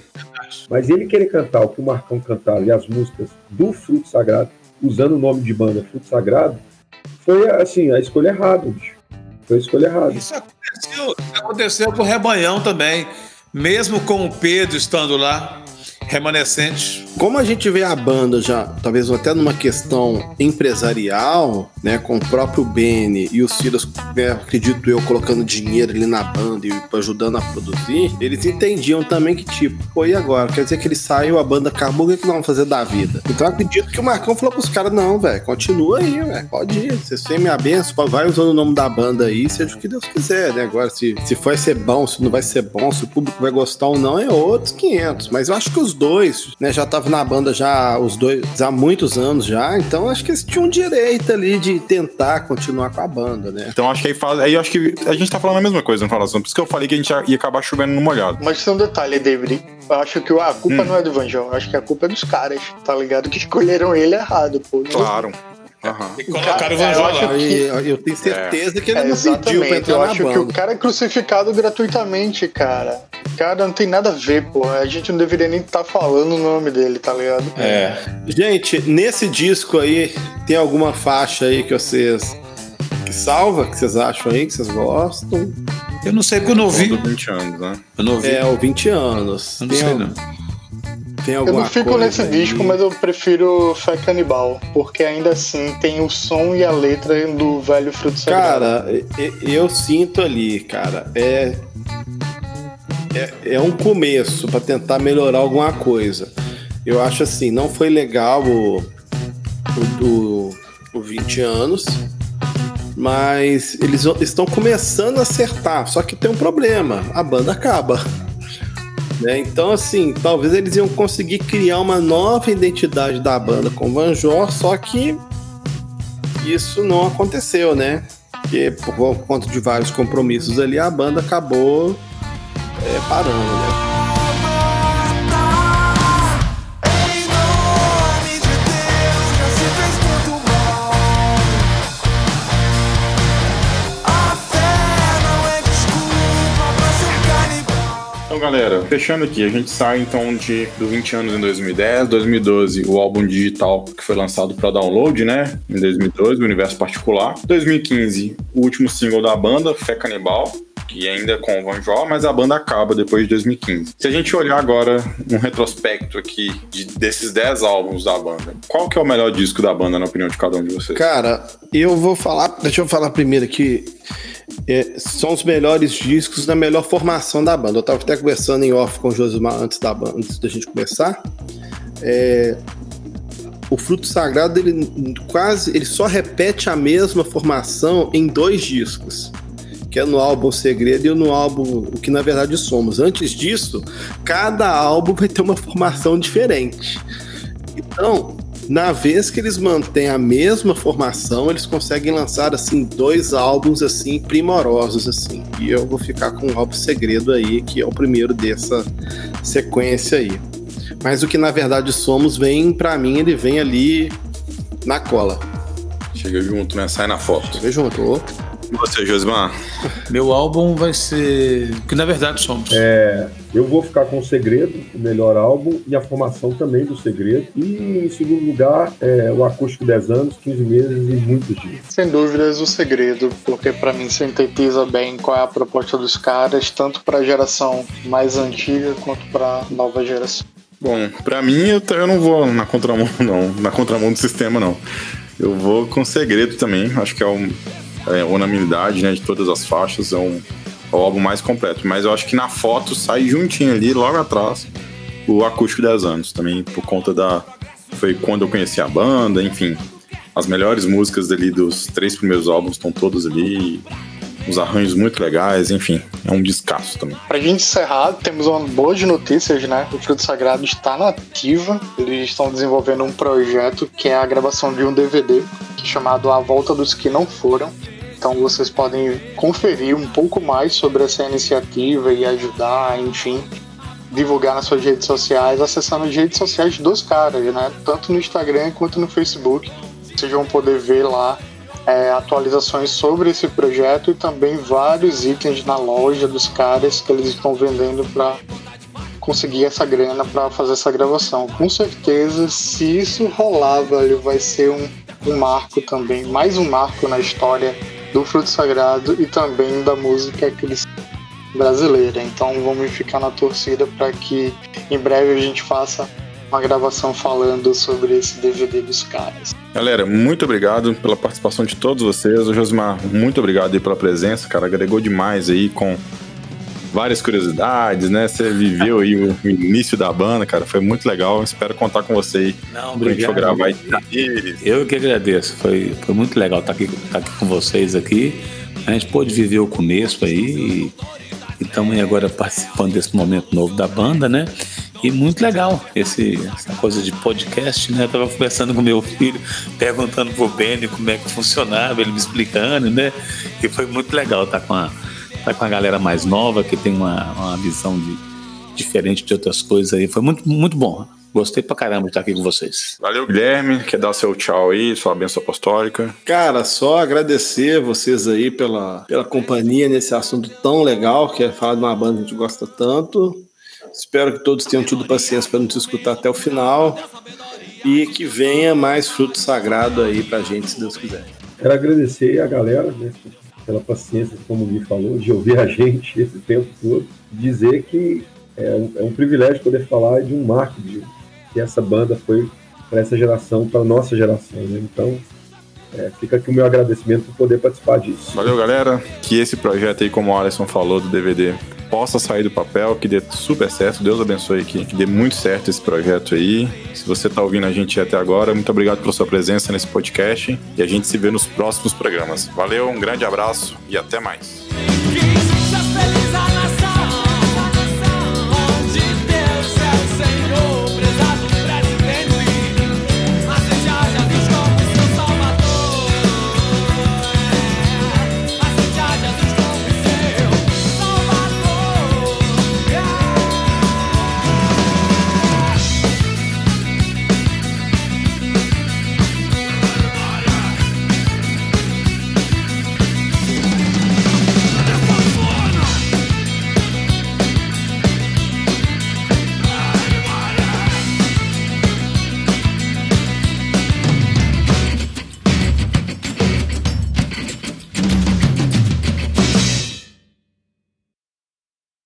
Mas ele querer cantar o que o Marcão cantava e as músicas do Fruto Sagrado, usando o nome de banda Fruto Sagrado, foi assim, a escolha errada, bicho. Foi a escolha errada. Isso aconteceu, isso aconteceu com o Rebanhão também. Mesmo com o Pedro estando lá, remanescente. Como a gente vê a banda já, talvez até numa questão empresarial, né, com o próprio Benny e o Silas, né, acredito eu, colocando dinheiro ali na banda e ajudando a produzir, eles entendiam também que, tipo, pô, e agora? Quer dizer que ele saiu, a banda acabou, o que, que nós vamos fazer da vida? Então acredito que o Marcão falou pros caras, não, velho, continua aí, velho, pode ir, vocês têm minha benção, vai usando o nome da banda aí, seja o que Deus quiser, né? Agora, se, se vai ser bom, se não vai ser bom, se o público vai gostar ou não, é outros 500. Mas eu acho que os dois, né, já estavam na banda já, os dois, há muitos anos já, então acho que eles tinham direito ali de tentar continuar com a banda, né? Então acho que aí fala. Aí eu acho que a gente tá falando a mesma coisa no relação. Por isso que eu falei que a gente ia acabar chovendo no molhado. Mas tem um detalhe, David. Eu acho que a culpa não é do Vanjão, acho que a culpa é dos caras, tá ligado? Que escolheram ele errado, pô. Não- Claro. Aham. E colocaram o acho lá. que- eu tenho certeza que ele É, não pediu pra entrar Eu na acho que o banda. cara é crucificado gratuitamente, cara. Cara, não tem nada a ver, pô. A gente não deveria nem estar falando o nome dele, tá ligado? É. Gente, nesse disco aí, tem alguma faixa aí que vocês. que salva, que vocês acham aí, que vocês gostam? Eu não sei que eu não ouvi. Todo 20 anos, né? Eu não ouvi. É, o 20 anos. eu não tem, sei, não. Tem Eu alguma não fico nesse aí? disco, mas eu prefiro Fé Canibal, porque ainda assim tem o som e a letra do velho fruto sagrado. Cara, eu sinto ali, cara, é. É, é um começo pra tentar melhorar alguma coisa. Eu acho assim, não foi legal o, o, do- o 20 anos, mas eles estão começando a acertar. Só que tem um problema: a banda acaba. Né? Então, assim, talvez eles iam conseguir criar uma nova identidade da banda com o Vanjor, só que isso não aconteceu, né? Porque por conta de vários compromissos ali, a banda acabou é, parando, né? Então, galera, fechando aqui, a gente sai então de do 20 anos em 2010, 2012, o álbum digital que foi lançado para download, né? Em 2012, o Universo Particular. 2015, o último single da banda, Fé Canibal. Que ainda é com o Van Jó, mas a banda acaba depois de 2015. Se a gente olhar agora um retrospecto aqui de- desses 10 álbuns da banda, qual que é o melhor disco da banda, na opinião de cada um de vocês? Cara, eu vou falar. Deixa eu falar primeiro aqui. é, são os melhores discos da melhor formação da banda. Eu tava até conversando em off com o Josimar antes da, antes da gente começar. É, o Fruto Sagrado, ele quase. Ele só repete a mesma formação em dois discos. Que é no álbum Segredo e no álbum O que na verdade somos. Antes disso, cada álbum vai ter uma formação diferente. Então, na vez que eles mantêm a mesma formação, eles conseguem lançar assim dois álbuns assim primorosos assim. E eu vou ficar com o álbum Segredo aí, que é o primeiro dessa sequência aí. Mas o que na verdade somos vem pra mim, ele vem ali na cola. Chega junto, né? Sai na foto. Vem junto. E você, Josimar? Meu álbum vai ser. Que na verdade somos. É, eu vou ficar com o Segredo, o melhor álbum, e a formação também do Segredo. E em segundo lugar, é, o Acústico 10 anos, 15 meses e muitos dias. Sem dúvidas o segredo, porque pra mim sintetiza bem qual é a proposta dos caras, tanto pra geração mais antiga quanto pra nova geração. Bom, pra mim eu, não vou na contramão, não. Na contramão do sistema, não. Eu vou com segredo também. Acho que é, um, é unanimidade, né? De todas as faixas. É, um, é o álbum mais completo. Mas eu acho que na foto sai juntinho ali, logo atrás, o Acústico 10 anos. Também por conta da. Foi quando eu conheci a banda, enfim. As melhores músicas ali dos três primeiros álbuns estão todas ali. Os arranjos muito legais, enfim. É um descasso também. Pra gente encerrar, temos uma boa de notícias, né? O Fruto Sagrado está ativa. Eles estão desenvolvendo um projeto que é a gravação de um DVD chamado A Volta dos Que Não Foram. Então vocês podem conferir um pouco mais sobre essa iniciativa e ajudar, enfim, divulgar nas suas redes sociais, acessando as redes sociais dos caras, né? Tanto no Instagram quanto no Facebook. Vocês vão poder ver lá é, atualizações sobre esse projeto e também vários itens na loja dos caras que eles estão vendendo para conseguir essa grana para fazer essa gravação. Com certeza, se isso rolar, velho, vai ser um, um marco também, mais um marco na história do Fruto Sagrado e também da música cristã brasileira. Então vamos ficar na torcida para que em breve a gente faça uma gravação falando sobre esse DVD dos caras. Galera, muito obrigado pela participação de todos vocês. O Josmar, muito obrigado aí pela presença, cara. Agregou demais aí com várias curiosidades, né? Você viveu aí o início da banda, cara. Foi muito legal. Espero contar com você aí Não, quando a gente for obrigado. gravar aí. Eu que agradeço. Foi, foi muito legal estar aqui, estar aqui com vocês aqui. A gente pôde viver o começo aí e estamos aí agora participando desse momento novo da banda, né? E muito legal esse, essa coisa de podcast, né? Eu tava conversando com meu filho, perguntando pro Benny como é que funcionava, ele me explicando, né? E foi muito legal estar com a, estar com a galera mais nova, que tem uma, uma visão de, diferente de outras coisas aí. Foi muito, muito bom. Gostei pra caramba de estar aqui com vocês. Valeu, Guilherme. Quer dar seu tchau aí, sua benção apostólica? Cara, só agradecer vocês aí pela, pela companhia nesse assunto tão legal, que é falar de uma banda que a gente gosta tanto. Espero que todos tenham tido paciência para nos escutar até o final e que venha mais fruto sagrado aí pra gente, se Deus quiser. Quero agradecer a galera né, pela paciência, como o Gui falou, de ouvir a gente esse tempo todo. Dizer que é um, é um privilégio poder falar de um marco de, que essa banda foi para essa geração, para nossa geração. Né? Então, é, fica aqui o meu agradecimento por poder participar disso. Valeu, galera. Que esse projeto aí, como o Alisson falou do DVD, possa sair do papel, que dê super certo. Deus abençoe aqui, que dê muito certo esse projeto aí. Se você está ouvindo a gente até agora, muito obrigado pela sua presença nesse podcast e a gente se vê nos próximos programas. Valeu, um grande abraço e até mais.